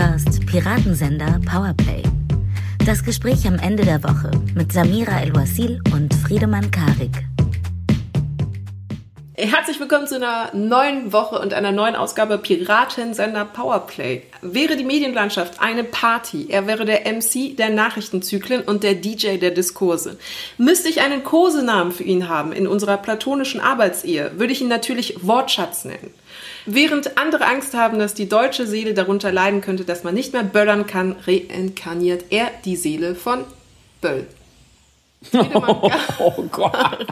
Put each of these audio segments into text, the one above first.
hörst Piratensender Powerplay. Das Gespräch am Ende der Woche mit Samira El-Wasil und Friedemann Karik. Herzlich willkommen zu einer neuen Woche und einer neuen Ausgabe Piratensender Powerplay. Wäre die Medienlandschaft eine Party, er wäre der MC der Nachrichtenzyklen und der DJ der Diskurse. Müsste ich einen Kosenamen für ihn haben in unserer platonischen Arbeitsehe, würde ich ihn natürlich Wortschatz nennen. Während andere Angst haben, dass die deutsche Seele darunter leiden könnte, dass man nicht mehr böllern kann, reinkarniert er die Seele von Böll. Oh, Gott.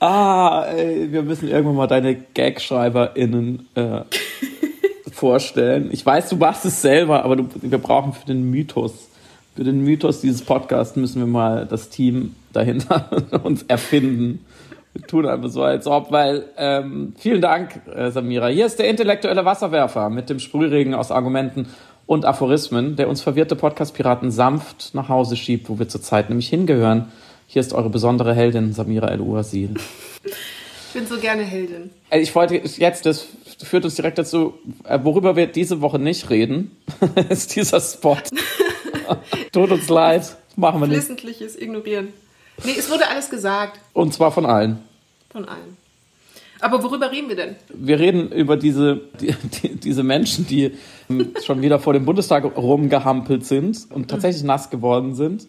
Ah, ey, wir müssen irgendwann mal deine GagschreiberInnen äh, vorstellen. Ich weiß, du machst es selber, aber du, wir brauchen für den Mythos, für den Mythos dieses Podcasts müssen wir mal das Team dahinter uns erfinden. Wir tun einfach so, als ob, weil, ähm, vielen Dank, äh, Samira. Hier ist der intellektuelle Wasserwerfer mit dem Sprühregen aus Argumenten und Aphorismen, der uns verwirrte Podcast-Piraten sanft nach Hause schiebt, wo wir zurzeit nämlich hingehören hier ist eure besondere Heldin, Samira El-Uasil. Ich bin so gerne Heldin. Äh, ich wollte jetzt, das führt uns direkt dazu, äh, worüber wir diese Woche nicht reden, ist dieser Spot. Tut uns leid, machen wir nicht. Wissentliches Ignorieren. Nee, es wurde alles gesagt. Und zwar von allen. Von allen. Aber worüber reden wir denn? Wir reden über diese, die, die, diese Menschen, die schon wieder vor dem Bundestag rumgehampelt sind und tatsächlich nass geworden sind.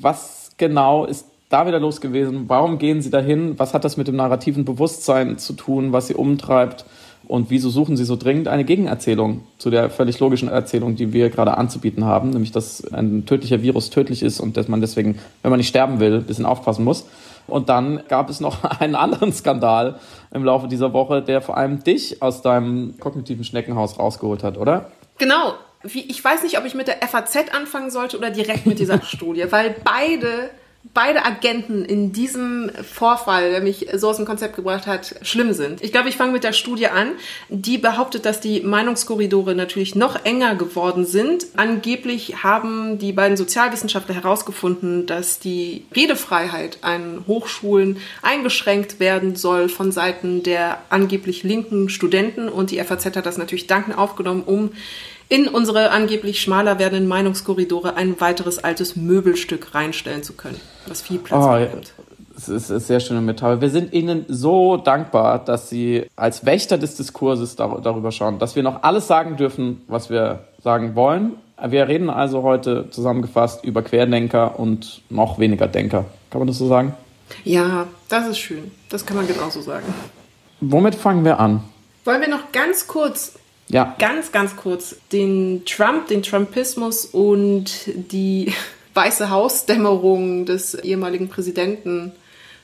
Was genau ist da wieder los gewesen? Warum gehen Sie dahin? Was hat das mit dem narrativen Bewusstsein zu tun, was Sie umtreibt? Und wieso suchen Sie so dringend eine Gegenerzählung zu der völlig logischen Erzählung, die wir gerade anzubieten haben, nämlich dass ein tödlicher Virus tödlich ist und dass man deswegen, wenn man nicht sterben will, ein bisschen aufpassen muss. Und dann gab es noch einen anderen Skandal im Laufe dieser Woche, der vor allem dich aus deinem kognitiven Schneckenhaus rausgeholt hat, oder? Genau. Ich weiß nicht, ob ich mit der FAZ anfangen sollte oder direkt mit dieser Studie, weil beide beide Agenten in diesem Vorfall, der mich so aus dem Konzept gebracht hat, schlimm sind. Ich glaube, ich fange mit der Studie an. Die behauptet, dass die Meinungskorridore natürlich noch enger geworden sind. Angeblich haben die beiden Sozialwissenschaftler herausgefunden, dass die Redefreiheit an Hochschulen eingeschränkt werden soll von Seiten der angeblich linken Studenten. Und die FAZ hat das natürlich dankend aufgenommen, um in unsere angeblich schmaler werdenden Meinungskorridore ein weiteres altes Möbelstück reinstellen zu können, was viel Platz oh, einnimmt. Das ist eine sehr schöne Metapher. Wir sind Ihnen so dankbar, dass Sie als Wächter des Diskurses darüber schauen, dass wir noch alles sagen dürfen, was wir sagen wollen. Wir reden also heute zusammengefasst über Querdenker und noch weniger Denker. Kann man das so sagen? Ja, das ist schön. Das kann man genauso sagen. Womit fangen wir an? Wollen wir noch ganz kurz ja. Ganz, ganz kurz den Trump, den Trumpismus und die Weiße Hausdämmerung des ehemaligen Präsidenten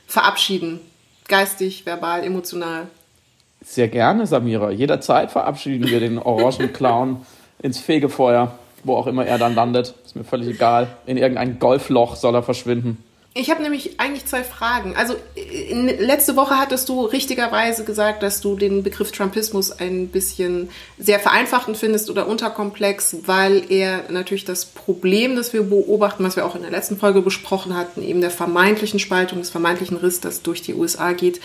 verabschieden. Geistig, verbal, emotional. Sehr gerne, Samira. Jederzeit verabschieden wir den orangen Clown ins Fegefeuer, wo auch immer er dann landet. Ist mir völlig egal. In irgendein Golfloch soll er verschwinden. Ich habe nämlich eigentlich zwei Fragen. Also letzte Woche hattest du richtigerweise gesagt, dass du den Begriff Trumpismus ein bisschen sehr vereinfachtend findest oder unterkomplex, weil er natürlich das Problem, das wir beobachten, was wir auch in der letzten Folge besprochen hatten, eben der vermeintlichen Spaltung, des vermeintlichen Riss, das durch die USA geht,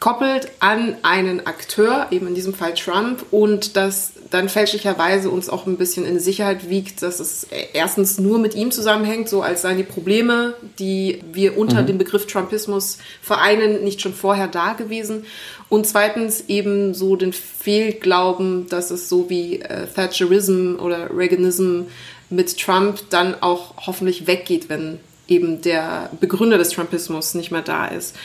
koppelt an einen Akteur, eben in diesem Fall Trump, und das dann fälschlicherweise uns auch ein bisschen in Sicherheit wiegt, dass es erstens nur mit ihm zusammenhängt, so als seien die Probleme, die wir unter mhm. dem Begriff Trumpismus vereinen, nicht schon vorher da gewesen. Und zweitens eben so den Fehlglauben, dass es so wie äh, Thatcherism oder Reaganism mit Trump dann auch hoffentlich weggeht, wenn eben der Begründer des Trumpismus nicht mehr da ist.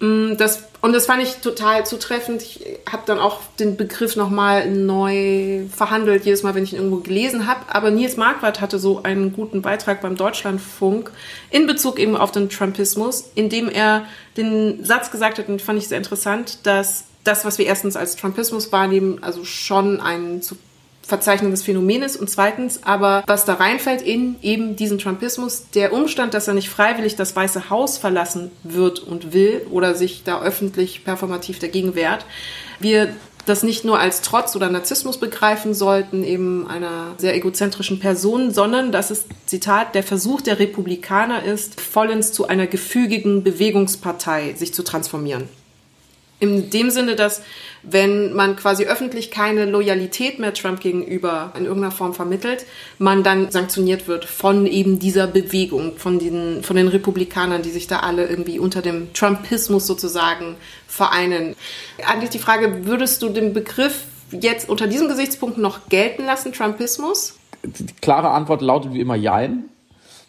Mm, das, und das fand ich total zutreffend. Ich habe dann auch den Begriff nochmal neu verhandelt, jedes Mal, wenn ich ihn irgendwo gelesen habe. Aber Nils Marquardt hatte so einen guten Beitrag beim Deutschlandfunk in Bezug eben auf den Trumpismus, in dem er den Satz gesagt hat, und fand ich sehr interessant, dass das, was wir erstens als Trumpismus wahrnehmen, also schon ein zu Verzeichnung des Phänomenes und zweitens aber, was da reinfällt in eben diesen Trumpismus, der Umstand, dass er nicht freiwillig das Weiße Haus verlassen wird und will oder sich da öffentlich performativ dagegen wehrt. Wir das nicht nur als Trotz oder Narzissmus begreifen sollten, eben einer sehr egozentrischen Person, sondern dass es, Zitat, der Versuch der Republikaner ist, vollends zu einer gefügigen Bewegungspartei sich zu transformieren. In dem Sinne, dass wenn man quasi öffentlich keine Loyalität mehr Trump gegenüber in irgendeiner Form vermittelt, man dann sanktioniert wird von eben dieser Bewegung, von den, von den Republikanern, die sich da alle irgendwie unter dem Trumpismus sozusagen vereinen. Eigentlich die Frage, würdest du den Begriff jetzt unter diesem Gesichtspunkt noch gelten lassen, Trumpismus? Die klare Antwort lautet wie immer Jein.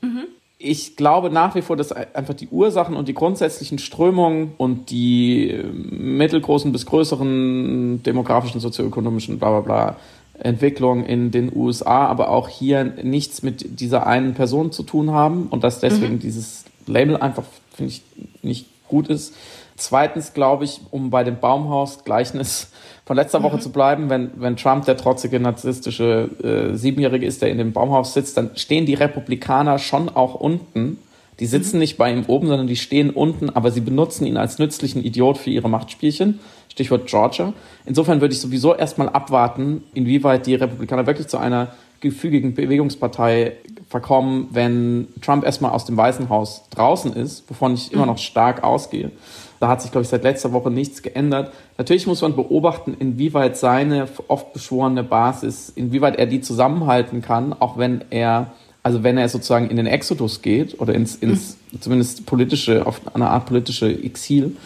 Mhm ich glaube nach wie vor, dass einfach die Ursachen und die grundsätzlichen Strömungen und die äh, mittelgroßen bis größeren demografischen, sozioökonomischen, bla bla bla Entwicklungen in den USA, aber auch hier nichts mit dieser einen Person zu tun haben und dass deswegen mhm. dieses Label einfach, finde ich, nicht gut ist. Zweitens glaube ich, um bei dem Baumhaus-Gleichnis von letzter Woche mhm. zu bleiben, wenn, wenn Trump der trotzige narzisstische äh, Siebenjährige ist, der in dem Baumhaus sitzt, dann stehen die Republikaner schon auch unten. Die sitzen mhm. nicht bei ihm oben, sondern die stehen unten, aber sie benutzen ihn als nützlichen Idiot für ihre Machtspielchen. Stichwort Georgia. Insofern würde ich sowieso erstmal abwarten, inwieweit die Republikaner wirklich zu einer gefügigen Bewegungspartei verkommen, wenn Trump erstmal aus dem Weißen Haus draußen ist, wovon ich immer mhm. noch stark ausgehe. Da hat sich, glaube ich, seit letzter Woche nichts geändert. Natürlich muss man beobachten, inwieweit seine oft beschworene Basis, inwieweit er die zusammenhalten kann, auch wenn er, also wenn er sozusagen in den Exodus geht oder ins, ins mhm. zumindest politische, auf eine Art politische Exil.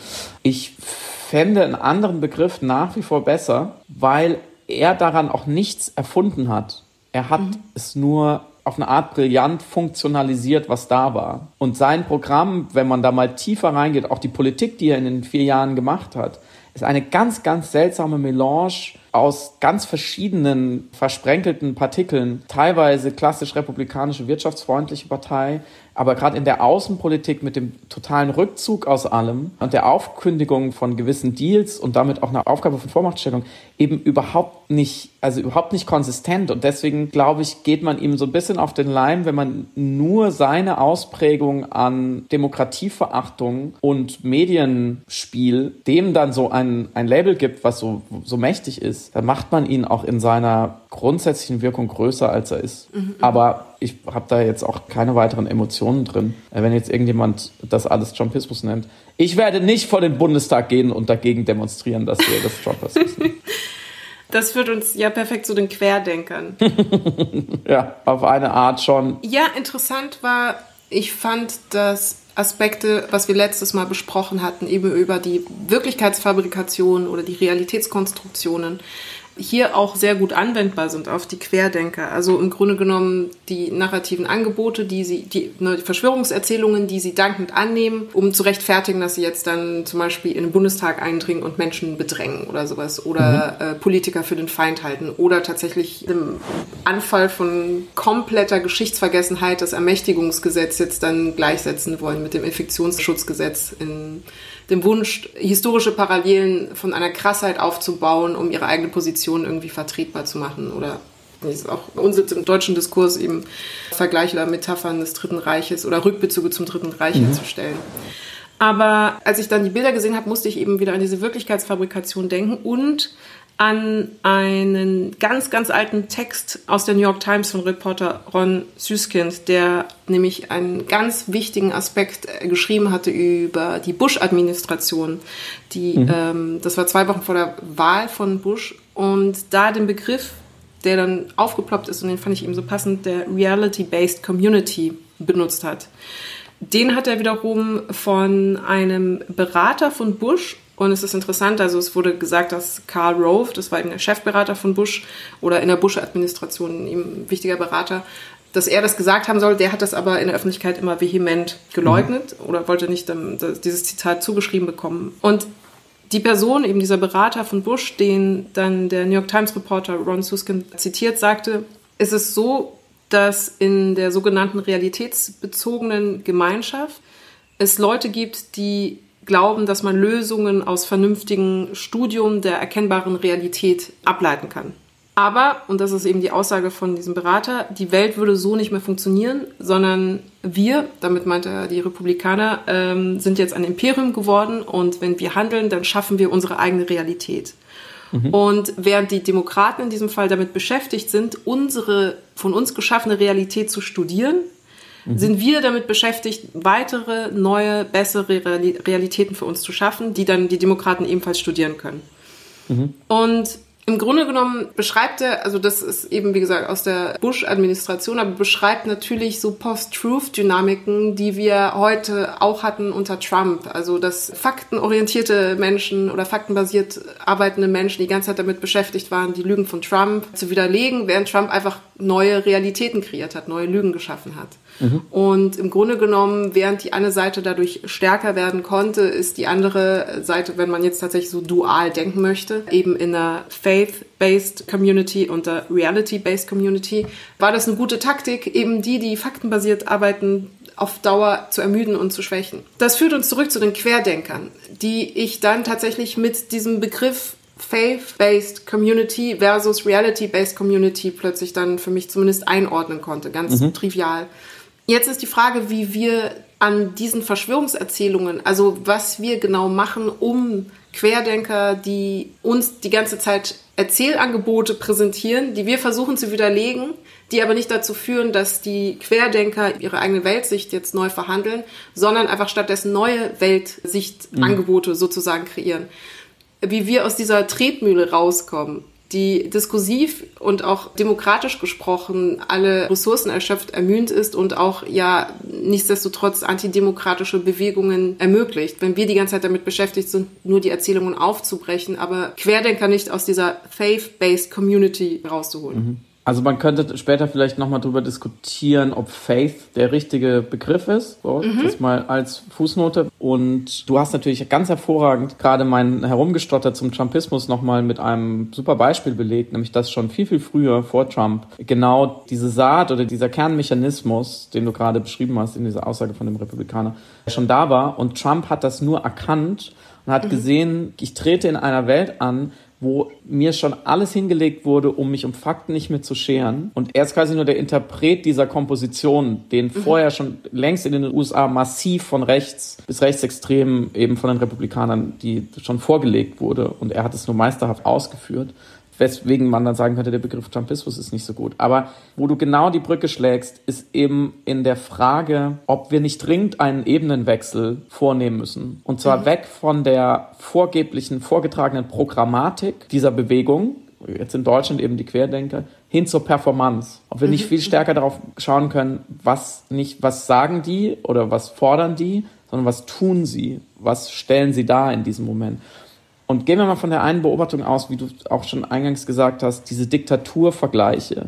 Ich fände einen anderen Begriff nach wie vor besser, weil er daran auch nichts erfunden hat. Er hat mhm. es nur auf eine Art brillant funktionalisiert, was da war. Und sein Programm, wenn man da mal tiefer reingeht, auch die Politik, die er in den vier Jahren gemacht hat, ist eine ganz, ganz seltsame Melange aus ganz verschiedenen versprenkelten Partikeln, teilweise klassisch republikanische wirtschaftsfreundliche Partei, aber gerade in der Außenpolitik mit dem totalen Rückzug aus allem und der Aufkündigung von gewissen Deals und damit auch eine Aufgabe von Vormachtstellung eben überhaupt nicht, also überhaupt nicht konsistent. Und deswegen, glaube ich, geht man ihm so ein bisschen auf den Leim, wenn man nur seine Ausprägung an Demokratieverachtung und Medienspiel dem dann so ein, ein Label gibt, was so, so mächtig ist, dann macht man ihn auch in seiner grundsätzlichen Wirkung größer, als er ist. Mhm, Aber ich habe da jetzt auch keine weiteren Emotionen drin. Äh, wenn jetzt irgendjemand das alles Trumpismus nennt. Ich werde nicht vor den Bundestag gehen und dagegen demonstrieren, dass wir das Trumpismus sind. Das führt uns ja perfekt zu den Querdenkern. ja, auf eine Art schon. Ja, interessant war, ich fand, dass Aspekte, was wir letztes Mal besprochen hatten, eben über die Wirklichkeitsfabrikation oder die Realitätskonstruktionen, hier auch sehr gut anwendbar sind auf die Querdenker. Also im Grunde genommen die narrativen Angebote, die sie, die, ne, die Verschwörungserzählungen, die sie dankend annehmen, um zu rechtfertigen, dass sie jetzt dann zum Beispiel in den Bundestag eindringen und Menschen bedrängen oder sowas oder mhm. äh, Politiker für den Feind halten oder tatsächlich im Anfall von kompletter Geschichtsvergessenheit das Ermächtigungsgesetz jetzt dann gleichsetzen wollen mit dem Infektionsschutzgesetz in dem Wunsch, historische Parallelen von einer Krassheit aufzubauen, um ihre eigene Position irgendwie vertretbar zu machen oder das ist auch Unsitz im deutschen Diskurs eben Vergleiche oder Metaphern des Dritten Reiches oder Rückbezüge zum Dritten Reich mhm. herzustellen. Aber als ich dann die Bilder gesehen habe, musste ich eben wieder an diese Wirklichkeitsfabrikation denken und an einen ganz, ganz alten Text aus der New York Times von Reporter Ron Süskind, der nämlich einen ganz wichtigen Aspekt äh, geschrieben hatte über die Bush-Administration. Die, mhm. ähm, das war zwei Wochen vor der Wahl von Bush und da den Begriff, der dann aufgeploppt ist und den fand ich eben so passend, der Reality-Based Community benutzt hat. Den hat er wiederum von einem Berater von Bush und es ist interessant, also es wurde gesagt, dass Karl Rove, das war eben der Chefberater von Bush oder in der Bush-Administration ein wichtiger Berater, dass er das gesagt haben soll. Der hat das aber in der Öffentlichkeit immer vehement geleugnet mhm. oder wollte nicht dieses Zitat zugeschrieben bekommen. Und die Person, eben dieser Berater von Bush, den dann der New York Times Reporter Ron Suskin zitiert, sagte, es ist so, dass in der sogenannten realitätsbezogenen Gemeinschaft es Leute gibt, die glauben, dass man Lösungen aus vernünftigem Studium der erkennbaren Realität ableiten kann. Aber, und das ist eben die Aussage von diesem Berater, die Welt würde so nicht mehr funktionieren, sondern wir, damit meint er die Republikaner, ähm, sind jetzt ein Imperium geworden und wenn wir handeln, dann schaffen wir unsere eigene Realität. Mhm. Und während die Demokraten in diesem Fall damit beschäftigt sind, unsere von uns geschaffene Realität zu studieren, mhm. sind wir damit beschäftigt, weitere, neue, bessere Realitäten für uns zu schaffen, die dann die Demokraten ebenfalls studieren können. Mhm. Und im Grunde genommen beschreibt er, also das ist eben wie gesagt aus der Bush-Administration, aber beschreibt natürlich so Post-Truth-Dynamiken, die wir heute auch hatten unter Trump. Also dass faktenorientierte Menschen oder faktenbasiert arbeitende Menschen die ganze Zeit damit beschäftigt waren, die Lügen von Trump zu widerlegen, während Trump einfach neue Realitäten kreiert hat, neue Lügen geschaffen hat. Mhm. Und im Grunde genommen, während die eine Seite dadurch stärker werden konnte, ist die andere Seite, wenn man jetzt tatsächlich so dual denken möchte, eben in einer Faith-based Community und der Reality-based Community, war das eine gute Taktik, eben die, die faktenbasiert arbeiten, auf Dauer zu ermüden und zu schwächen. Das führt uns zurück zu den Querdenkern, die ich dann tatsächlich mit diesem Begriff Faith-based Community versus Reality-based Community plötzlich dann für mich zumindest einordnen konnte, ganz mhm. trivial. Jetzt ist die Frage, wie wir an diesen Verschwörungserzählungen, also was wir genau machen, um Querdenker, die uns die ganze Zeit Erzählangebote präsentieren, die wir versuchen zu widerlegen, die aber nicht dazu führen, dass die Querdenker ihre eigene Weltsicht jetzt neu verhandeln, sondern einfach stattdessen neue Weltsichtangebote mhm. sozusagen kreieren. Wie wir aus dieser Tretmühle rauskommen die diskursiv und auch demokratisch gesprochen alle Ressourcen erschöpft, ermüht ist und auch ja nichtsdestotrotz antidemokratische Bewegungen ermöglicht. Wenn wir die ganze Zeit damit beschäftigt sind, nur die Erzählungen aufzubrechen, aber Querdenker nicht aus dieser faith-based Community rauszuholen. Mhm. Also man könnte später vielleicht nochmal darüber diskutieren, ob Faith der richtige Begriff ist. So, mhm. Das mal als Fußnote. Und du hast natürlich ganz hervorragend gerade mein Herumgestotter zum Trumpismus nochmal mit einem super Beispiel belegt, nämlich dass schon viel, viel früher vor Trump genau diese Saat oder dieser Kernmechanismus, den du gerade beschrieben hast in dieser Aussage von dem Republikaner, schon da war. Und Trump hat das nur erkannt und hat mhm. gesehen, ich trete in einer Welt an, wo mir schon alles hingelegt wurde, um mich um Fakten nicht mehr zu scheren. Und er ist quasi nur der Interpret dieser Komposition, den mhm. vorher schon längst in den USA massiv von rechts bis rechtsextrem eben von den Republikanern, die schon vorgelegt wurde. Und er hat es nur meisterhaft ausgeführt weswegen man dann sagen könnte, der Begriff Trumpismus ist nicht so gut. Aber wo du genau die Brücke schlägst, ist eben in der Frage, ob wir nicht dringend einen Ebenenwechsel vornehmen müssen. Und zwar mhm. weg von der vorgeblichen, vorgetragenen Programmatik dieser Bewegung, jetzt in Deutschland eben die Querdenker, hin zur Performance. Ob wir nicht mhm. viel stärker darauf schauen können, was nicht, was sagen die oder was fordern die, sondern was tun sie, was stellen sie da in diesem Moment. Und gehen wir mal von der einen Beobachtung aus, wie du auch schon eingangs gesagt hast, diese Diktaturvergleiche.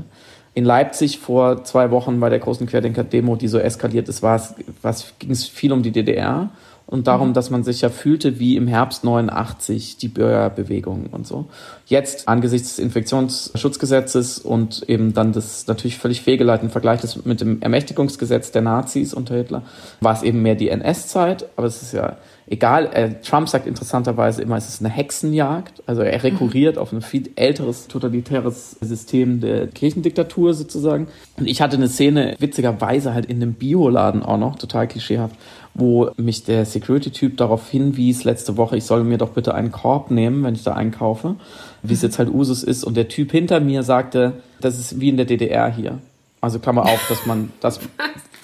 In Leipzig vor zwei Wochen bei der großen Querdenker-Demo, die so eskaliert ist, war es, ging es viel um die DDR und darum, mhm. dass man sich ja fühlte wie im Herbst 89 die Bürgerbewegung und so. Jetzt angesichts des Infektionsschutzgesetzes und eben dann das natürlich völlig fehlgeleiteten Vergleich mit dem Ermächtigungsgesetz der Nazis unter Hitler, war es eben mehr die NS-Zeit, aber es ist ja egal, äh, Trump sagt interessanterweise immer, es ist eine Hexenjagd. Also er rekurriert mhm. auf ein viel älteres totalitäres System der Kirchendiktatur sozusagen. Und ich hatte eine Szene, witzigerweise halt in einem Bioladen auch noch, total klischeehaft, wo mich der Security-Typ darauf hinwies letzte Woche, ich soll mir doch bitte einen Korb nehmen, wenn ich da einkaufe, wie es jetzt halt Usus ist. Und der Typ hinter mir sagte, das ist wie in der DDR hier. Also Klammer auf, dass man das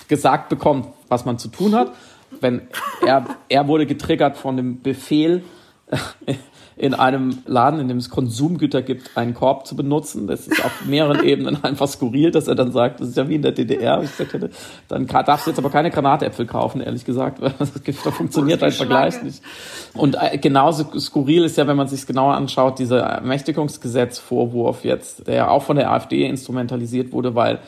gesagt bekommt, was man zu tun hat wenn er, er wurde getriggert von dem Befehl, in einem Laden, in dem es Konsumgüter gibt, einen Korb zu benutzen. Das ist auf mehreren Ebenen einfach skurril, dass er dann sagt, das ist ja wie in der DDR. Ich gesagt hätte, dann darfst du jetzt aber keine Granatäpfel kaufen, ehrlich gesagt, weil das funktioniert ein Vergleich nicht. Und äh, genauso skurril ist ja, wenn man sich genauer anschaut, dieser Ermächtigungsgesetzvorwurf jetzt, der ja auch von der AfD instrumentalisiert wurde, weil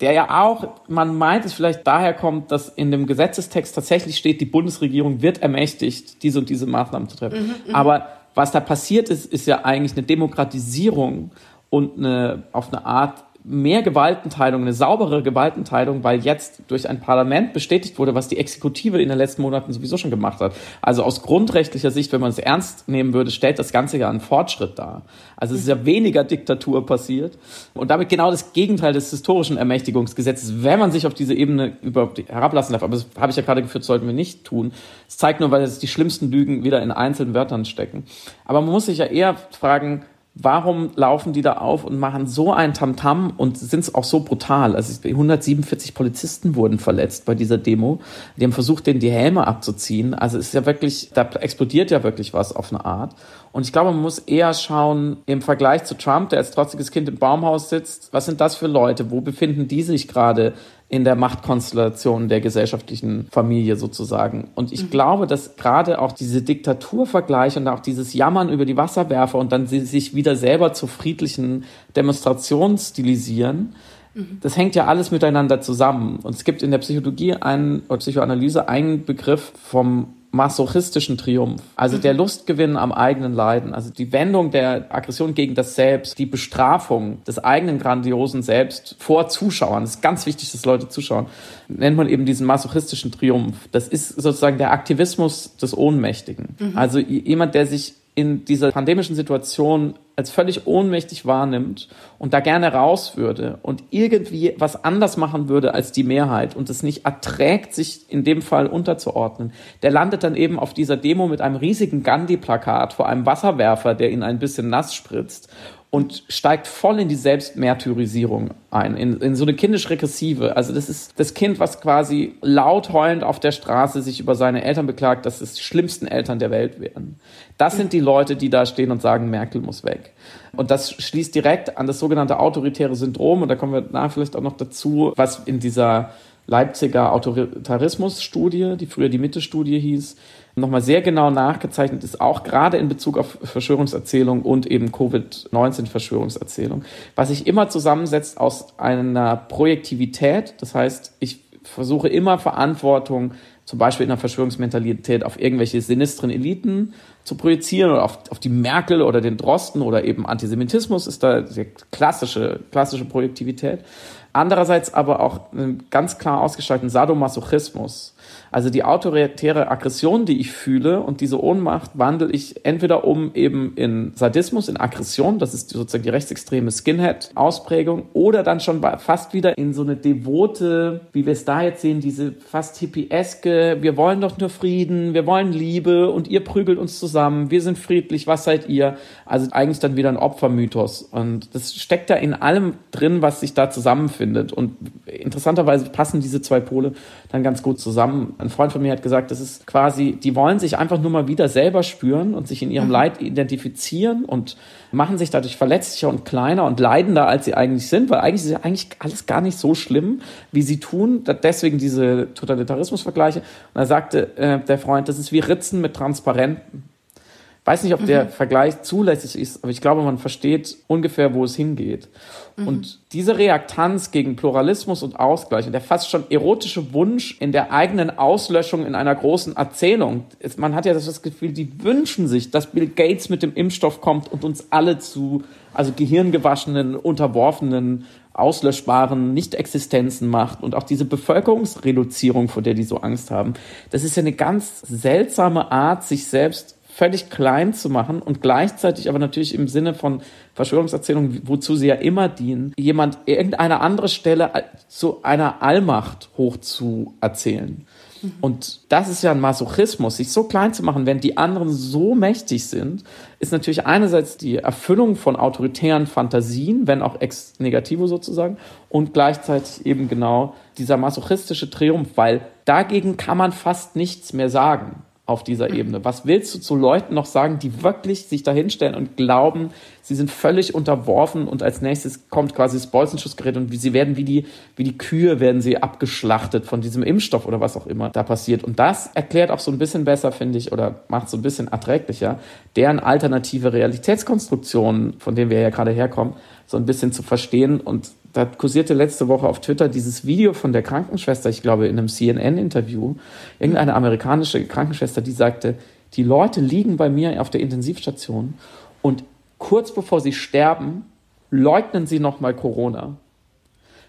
der ja auch, man meint es vielleicht daher kommt, dass in dem Gesetzestext tatsächlich steht, die Bundesregierung wird ermächtigt, diese und diese Maßnahmen zu treffen. Mhm, mhm. Aber was da passiert ist, ist ja eigentlich eine Demokratisierung und eine, auf eine Art mehr Gewaltenteilung, eine saubere Gewaltenteilung, weil jetzt durch ein Parlament bestätigt wurde, was die Exekutive in den letzten Monaten sowieso schon gemacht hat. Also aus grundrechtlicher Sicht, wenn man es ernst nehmen würde, stellt das Ganze ja einen Fortschritt dar. Also es ist ja weniger Diktatur passiert und damit genau das Gegenteil des historischen Ermächtigungsgesetzes, wenn man sich auf diese Ebene überhaupt herablassen darf. Aber das habe ich ja gerade geführt, sollten wir nicht tun. Es zeigt nur, weil es die schlimmsten Lügen wieder in einzelnen Wörtern stecken. Aber man muss sich ja eher fragen, warum laufen die da auf und machen so ein Tamtam und sind es auch so brutal? Also 147 Polizisten wurden verletzt bei dieser Demo. Die haben versucht, denen die Helme abzuziehen. Also es ist ja wirklich, da explodiert ja wirklich was auf eine Art. Und ich glaube, man muss eher schauen, im Vergleich zu Trump, der als trotziges Kind im Baumhaus sitzt, was sind das für Leute? Wo befinden die sich gerade in der Machtkonstellation der gesellschaftlichen Familie sozusagen? Und ich mhm. glaube, dass gerade auch diese Diktaturvergleiche und auch dieses Jammern über die Wasserwerfer und dann sie sich wieder selber zu friedlichen Demonstrationen stilisieren, mhm. das hängt ja alles miteinander zusammen. Und es gibt in der Psychologie einen, oder Psychoanalyse einen Begriff vom masochistischen Triumph, also der mhm. Lustgewinn am eigenen Leiden, also die Wendung der Aggression gegen das Selbst, die Bestrafung des eigenen grandiosen Selbst vor Zuschauern, das ist ganz wichtig, dass Leute zuschauen, nennt man eben diesen masochistischen Triumph. Das ist sozusagen der Aktivismus des Ohnmächtigen. Mhm. Also jemand, der sich in dieser pandemischen Situation als völlig ohnmächtig wahrnimmt und da gerne raus würde und irgendwie was anders machen würde als die Mehrheit und es nicht erträgt, sich in dem Fall unterzuordnen, der landet dann eben auf dieser Demo mit einem riesigen Gandhi-Plakat vor einem Wasserwerfer, der ihn ein bisschen nass spritzt und steigt voll in die Selbstmärtyrisierung ein, in, in so eine kindisch-regressive. Also das ist das Kind, was quasi laut heulend auf der Straße sich über seine Eltern beklagt, dass es die schlimmsten Eltern der Welt wären. Das sind die Leute, die da stehen und sagen, Merkel muss weg. Und das schließt direkt an das sogenannte autoritäre Syndrom, und da kommen wir nachher vielleicht auch noch dazu, was in dieser Leipziger Autoritarismus-Studie, die früher die Mitte-Studie hieß, nochmal sehr genau nachgezeichnet ist, auch gerade in Bezug auf Verschwörungserzählung und eben Covid-19-Verschwörungserzählung, was sich immer zusammensetzt aus einer Projektivität. Das heißt, ich versuche immer Verantwortung, zum Beispiel in der Verschwörungsmentalität, auf irgendwelche sinistren Eliten zu projizieren oder auf, auf die Merkel oder den Drosten oder eben Antisemitismus ist da klassische, klassische Projektivität. Andererseits aber auch einen ganz klar ausgestalteten Sadomasochismus. Also die autoritäre Aggression, die ich fühle und diese Ohnmacht wandle ich entweder um eben in Sadismus, in Aggression, das ist sozusagen die rechtsextreme Skinhead-Ausprägung, oder dann schon fast wieder in so eine devote, wie wir es da jetzt sehen, diese fast hippieske, wir wollen doch nur Frieden, wir wollen Liebe und ihr prügelt uns zusammen, wir sind friedlich, was seid ihr? Also eigentlich dann wieder ein Opfermythos. Und das steckt da in allem drin, was sich da zusammenfindet. Und interessanterweise passen diese zwei Pole dann ganz gut zusammen ein Freund von mir hat gesagt, das ist quasi, die wollen sich einfach nur mal wieder selber spüren und sich in ihrem mhm. Leid identifizieren und machen sich dadurch verletzlicher und kleiner und leidender, als sie eigentlich sind, weil eigentlich ist ja eigentlich alles gar nicht so schlimm, wie sie tun. Deswegen diese Totalitarismusvergleiche. Und er sagte äh, der Freund, das ist wie Ritzen mit Transparenten. Weiß nicht, ob der mhm. Vergleich zulässig ist, aber ich glaube, man versteht ungefähr, wo es hingeht. Mhm. Und diese Reaktanz gegen Pluralismus und Ausgleich und der fast schon erotische Wunsch in der eigenen Auslöschung in einer großen Erzählung. Man hat ja das Gefühl, die wünschen sich, dass Bill Gates mit dem Impfstoff kommt und uns alle zu, also gehirngewaschenen, unterworfenen, auslöschbaren Nichtexistenzen macht und auch diese Bevölkerungsreduzierung, vor der die so Angst haben. Das ist ja eine ganz seltsame Art, sich selbst völlig klein zu machen und gleichzeitig aber natürlich im Sinne von Verschwörungserzählungen, wozu sie ja immer dienen, jemand irgendeine andere Stelle zu einer Allmacht hoch zu erzählen. Mhm. Und das ist ja ein Masochismus, sich so klein zu machen, wenn die anderen so mächtig sind, ist natürlich einerseits die Erfüllung von autoritären Fantasien, wenn auch ex negativo sozusagen, und gleichzeitig eben genau dieser masochistische Triumph, weil dagegen kann man fast nichts mehr sagen auf dieser. Ebene. Was willst du zu Leuten noch sagen, die wirklich sich dahinstellen und glauben, sie sind völlig unterworfen und als nächstes kommt quasi das Bolzenschussgerät und sie werden wie die, wie die Kühe werden sie abgeschlachtet von diesem Impfstoff oder was auch immer da passiert. Und das erklärt auch so ein bisschen besser, finde ich, oder macht so ein bisschen erträglicher, deren alternative Realitätskonstruktionen, von denen wir ja gerade herkommen, so ein bisschen zu verstehen und da kursierte letzte Woche auf Twitter dieses Video von der Krankenschwester, ich glaube in einem CNN-Interview, irgendeine amerikanische Krankenschwester, die sagte, die Leute liegen bei mir auf der Intensivstation und kurz bevor sie sterben, leugnen sie nochmal Corona.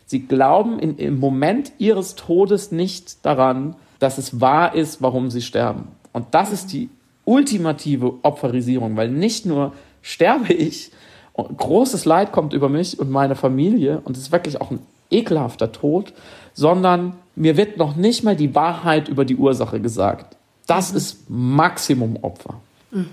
Sie glauben in, im Moment ihres Todes nicht daran, dass es wahr ist, warum sie sterben. Und das ist die ultimative Opferisierung, weil nicht nur sterbe ich, großes Leid kommt über mich und meine Familie und es ist wirklich auch ein ekelhafter Tod, sondern mir wird noch nicht mal die Wahrheit über die Ursache gesagt. Das mhm. ist Maximum Opfer. Mhm.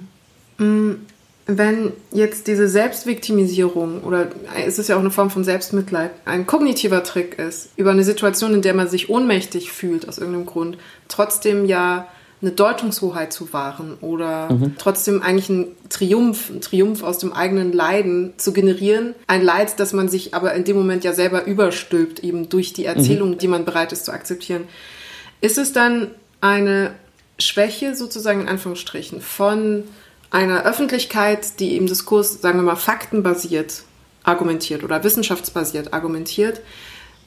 Mm, wenn jetzt diese Selbstviktimisierung oder es ist ja auch eine Form von Selbstmitleid ein kognitiver Trick ist, über eine Situation, in der man sich ohnmächtig fühlt aus irgendeinem Grund, trotzdem ja eine Deutungshoheit zu wahren oder mhm. trotzdem eigentlich einen Triumph, einen Triumph aus dem eigenen Leiden zu generieren. Ein Leid, das man sich aber in dem Moment ja selber überstülpt, eben durch die Erzählung, mhm. die man bereit ist zu akzeptieren. Ist es dann eine Schwäche sozusagen in Anführungsstrichen von einer Öffentlichkeit, die im Diskurs, sagen wir mal, faktenbasiert argumentiert oder wissenschaftsbasiert argumentiert,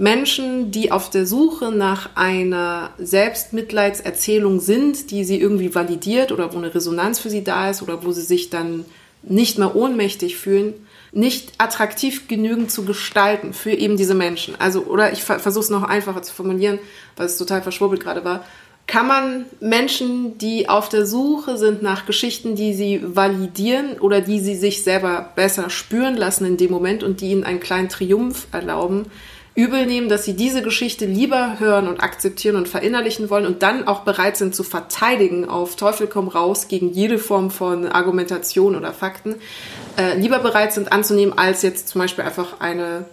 Menschen, die auf der Suche nach einer Selbstmitleidserzählung sind, die sie irgendwie validiert oder wo eine Resonanz für sie da ist oder wo sie sich dann nicht mehr ohnmächtig fühlen, nicht attraktiv genügend zu gestalten für eben diese Menschen. Also, oder ich versuche es noch einfacher zu formulieren, weil es total verschwurbelt gerade war. Kann man Menschen, die auf der Suche sind nach Geschichten, die sie validieren oder die sie sich selber besser spüren lassen in dem Moment und die ihnen einen kleinen Triumph erlauben, übel nehmen, dass sie diese Geschichte lieber hören und akzeptieren und verinnerlichen wollen und dann auch bereit sind zu verteidigen auf Teufel komm raus gegen jede Form von Argumentation oder Fakten, äh, lieber bereit sind anzunehmen, als jetzt zum Beispiel einfach eine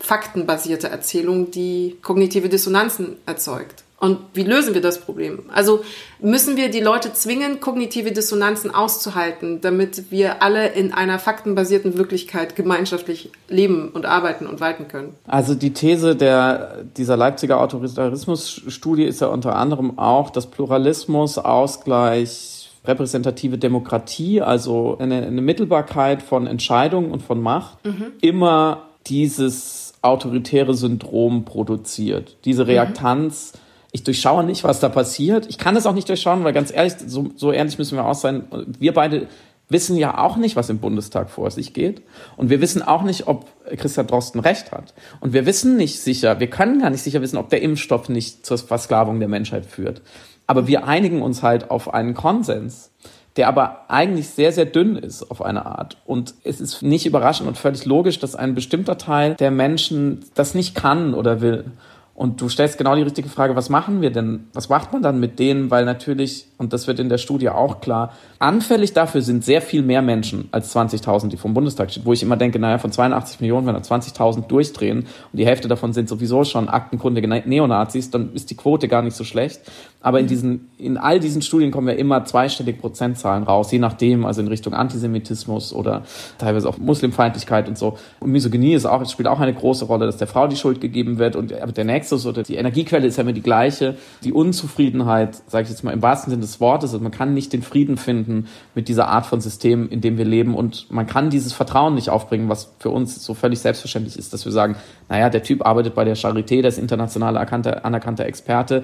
faktenbasierte Erzählung, die kognitive Dissonanzen erzeugt. Und wie lösen wir das Problem? Also müssen wir die Leute zwingen, kognitive Dissonanzen auszuhalten, damit wir alle in einer faktenbasierten Wirklichkeit gemeinschaftlich leben und arbeiten und walten können? Also die These der, dieser Leipziger Autoritarismusstudie ist ja unter anderem auch, dass Pluralismus, Ausgleich, repräsentative Demokratie, also eine, eine Mittelbarkeit von Entscheidungen und von Macht, mhm. immer dieses autoritäre Syndrom produziert. Diese Reaktanz. Mhm ich durchschaue nicht, was da passiert. Ich kann es auch nicht durchschauen, weil ganz ehrlich, so, so ehrlich müssen wir auch sein. Wir beide wissen ja auch nicht, was im Bundestag vor sich geht. Und wir wissen auch nicht, ob Christian Drosten recht hat. Und wir wissen nicht sicher, wir können gar nicht sicher wissen, ob der Impfstoff nicht zur Versklavung der Menschheit führt. Aber wir einigen uns halt auf einen Konsens, der aber eigentlich sehr, sehr dünn ist auf eine Art. Und es ist nicht überraschend und völlig logisch, dass ein bestimmter Teil der Menschen das nicht kann oder will. Und du stellst genau die richtige Frage, was machen wir denn? Was macht man dann mit denen? Weil natürlich, und das wird in der Studie auch klar, anfällig dafür sind sehr viel mehr Menschen als 20.000, die vom Bundestag stehen. Wo ich immer denke, naja, von 82 Millionen, wenn da 20.000 durchdrehen und die Hälfte davon sind sowieso schon aktenkundige Neonazis, dann ist die Quote gar nicht so schlecht. Aber in diesen, in all diesen Studien kommen ja immer zweistellige Prozentzahlen raus, je nachdem, also in Richtung Antisemitismus oder teilweise auch Muslimfeindlichkeit und so. Und Misogynie ist auch, spielt auch eine große Rolle, dass der Frau die Schuld gegeben wird und aber der Nexus oder die Energiequelle ist ja immer die gleiche. Die Unzufriedenheit, sage ich jetzt mal im wahrsten Sinne des Wortes, also man kann nicht den Frieden finden mit dieser Art von System, in dem wir leben und man kann dieses Vertrauen nicht aufbringen, was für uns so völlig selbstverständlich ist, dass wir sagen, naja, der Typ arbeitet bei der Charité, der ist international anerkannter Experte,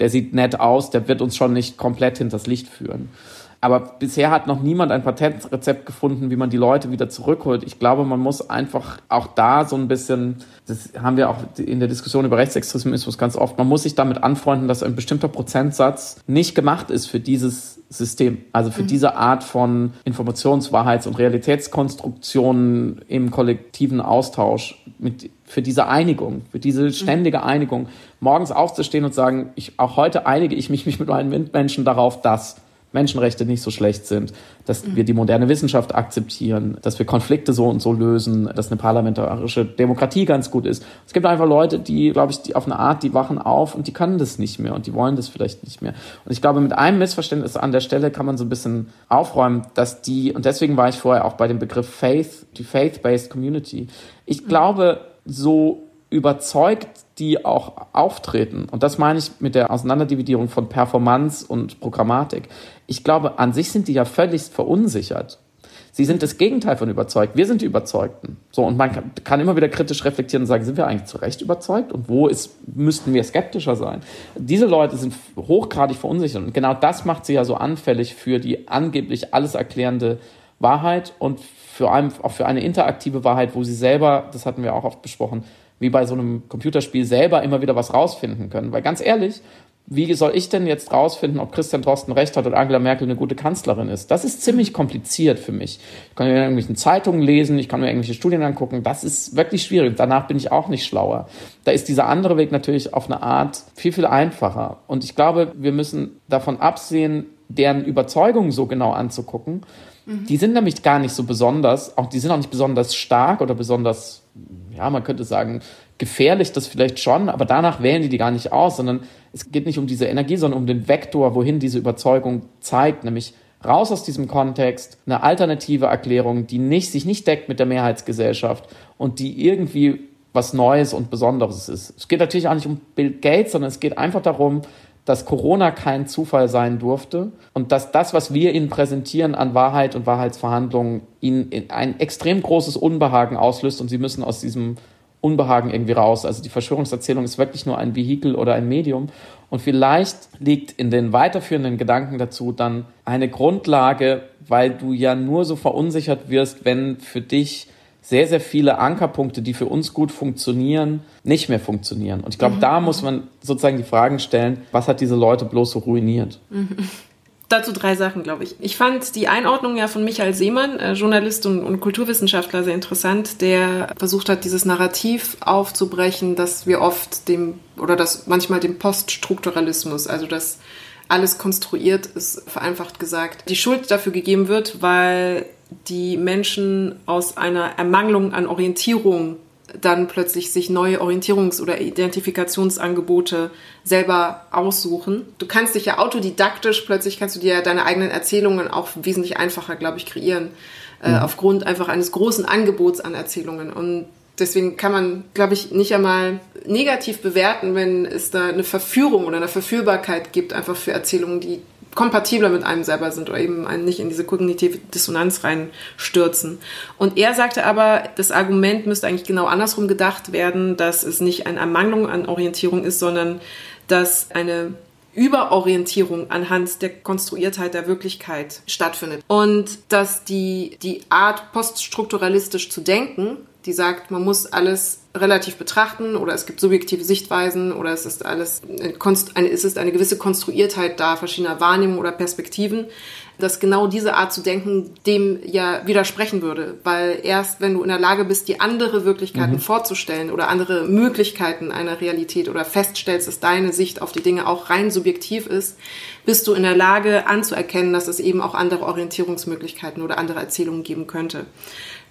der sieht nett aus, der wird uns schon nicht komplett hinters Licht führen. Aber bisher hat noch niemand ein Patentrezept gefunden, wie man die Leute wieder zurückholt. Ich glaube, man muss einfach auch da so ein bisschen, das haben wir auch in der Diskussion über Rechtsextremismus ganz oft, man muss sich damit anfreunden, dass ein bestimmter Prozentsatz nicht gemacht ist für dieses System, also für mhm. diese Art von Informationswahrheits- und Realitätskonstruktionen im kollektiven Austausch, mit, für diese Einigung, für diese mhm. ständige Einigung, morgens aufzustehen und sagen, ich, auch heute einige ich mich, mich mit meinen Mitmenschen darauf, dass Menschenrechte nicht so schlecht sind, dass mhm. wir die moderne Wissenschaft akzeptieren, dass wir Konflikte so und so lösen, dass eine parlamentarische Demokratie ganz gut ist. Es gibt einfach Leute, die, glaube ich, die auf eine Art, die wachen auf und die können das nicht mehr und die wollen das vielleicht nicht mehr. Und ich glaube, mit einem Missverständnis an der Stelle kann man so ein bisschen aufräumen, dass die, und deswegen war ich vorher auch bei dem Begriff Faith, die Faith-Based Community. Ich mhm. glaube, so überzeugt die auch auftreten. Und das meine ich mit der Auseinanderdividierung von Performance und Programmatik. Ich glaube, an sich sind die ja völlig verunsichert. Sie sind das Gegenteil von überzeugt. Wir sind die Überzeugten. So, und man kann, immer wieder kritisch reflektieren und sagen, sind wir eigentlich zu Recht überzeugt? Und wo ist, müssten wir skeptischer sein? Diese Leute sind hochgradig verunsichert. Und genau das macht sie ja so anfällig für die angeblich alles erklärende Wahrheit und vor allem auch für eine interaktive Wahrheit, wo sie selber, das hatten wir auch oft besprochen, wie bei so einem Computerspiel selber immer wieder was rausfinden können. Weil ganz ehrlich, wie soll ich denn jetzt rausfinden, ob Christian Drosten recht hat und Angela Merkel eine gute Kanzlerin ist? Das ist ziemlich kompliziert für mich. Ich kann mir irgendwelche Zeitungen lesen, ich kann mir irgendwelche Studien angucken. Das ist wirklich schwierig. Danach bin ich auch nicht schlauer. Da ist dieser andere Weg natürlich auf eine Art viel, viel einfacher. Und ich glaube, wir müssen davon absehen, deren Überzeugungen so genau anzugucken, die sind nämlich gar nicht so besonders, auch die sind auch nicht besonders stark oder besonders, ja, man könnte sagen, gefährlich, das vielleicht schon, aber danach wählen die die gar nicht aus, sondern es geht nicht um diese Energie, sondern um den Vektor, wohin diese Überzeugung zeigt, nämlich raus aus diesem Kontext, eine alternative Erklärung, die nicht, sich nicht deckt mit der Mehrheitsgesellschaft und die irgendwie was Neues und Besonderes ist. Es geht natürlich auch nicht um Bill Gates, sondern es geht einfach darum, dass Corona kein Zufall sein durfte und dass das, was wir ihnen präsentieren an Wahrheit und Wahrheitsverhandlungen, ihnen ein extrem großes Unbehagen auslöst und sie müssen aus diesem Unbehagen irgendwie raus. Also die Verschwörungserzählung ist wirklich nur ein Vehikel oder ein Medium. Und vielleicht liegt in den weiterführenden Gedanken dazu dann eine Grundlage, weil du ja nur so verunsichert wirst, wenn für dich sehr, sehr viele Ankerpunkte, die für uns gut funktionieren, nicht mehr funktionieren. Und ich glaube, mhm. da muss man sozusagen die Fragen stellen, was hat diese Leute bloß so ruiniert? Mhm. Dazu drei Sachen, glaube ich. Ich fand die Einordnung ja von Michael Seemann, äh, Journalist und, und, Kulturwissenschaftler, sehr interessant, der versucht hat, dieses Narrativ aufzubrechen, dass wir oft dem, oder dass manchmal dem Poststrukturalismus, also dass alles konstruiert ist, vereinfacht gesagt, die Schuld dafür gegeben wird, weil die Menschen aus einer Ermangelung an Orientierung dann plötzlich sich neue Orientierungs- oder Identifikationsangebote selber aussuchen. Du kannst dich ja autodidaktisch, plötzlich kannst du dir deine eigenen Erzählungen auch wesentlich einfacher, glaube ich, kreieren, äh, mhm. äh, aufgrund einfach eines großen Angebots an Erzählungen. Und deswegen kann man, glaube ich, nicht einmal negativ bewerten, wenn es da eine Verführung oder eine Verführbarkeit gibt, einfach für Erzählungen, die kompatibler mit einem selber sind oder eben einen nicht in diese kognitive Dissonanz reinstürzen. Und er sagte aber, das Argument müsste eigentlich genau andersrum gedacht werden, dass es nicht eine Ermangelung an Orientierung ist, sondern dass eine Überorientierung anhand der Konstruiertheit der Wirklichkeit stattfindet. Und dass die, die Art, poststrukturalistisch zu denken, die sagt, man muss alles relativ betrachten oder es gibt subjektive Sichtweisen oder es ist alles eine, es ist eine gewisse Konstruiertheit da verschiedener Wahrnehmungen oder Perspektiven, dass genau diese Art zu denken dem ja widersprechen würde, weil erst wenn du in der Lage bist, die andere Wirklichkeiten mhm. vorzustellen oder andere Möglichkeiten einer Realität oder feststellst, dass deine Sicht auf die Dinge auch rein subjektiv ist, bist du in der Lage anzuerkennen, dass es eben auch andere Orientierungsmöglichkeiten oder andere Erzählungen geben könnte.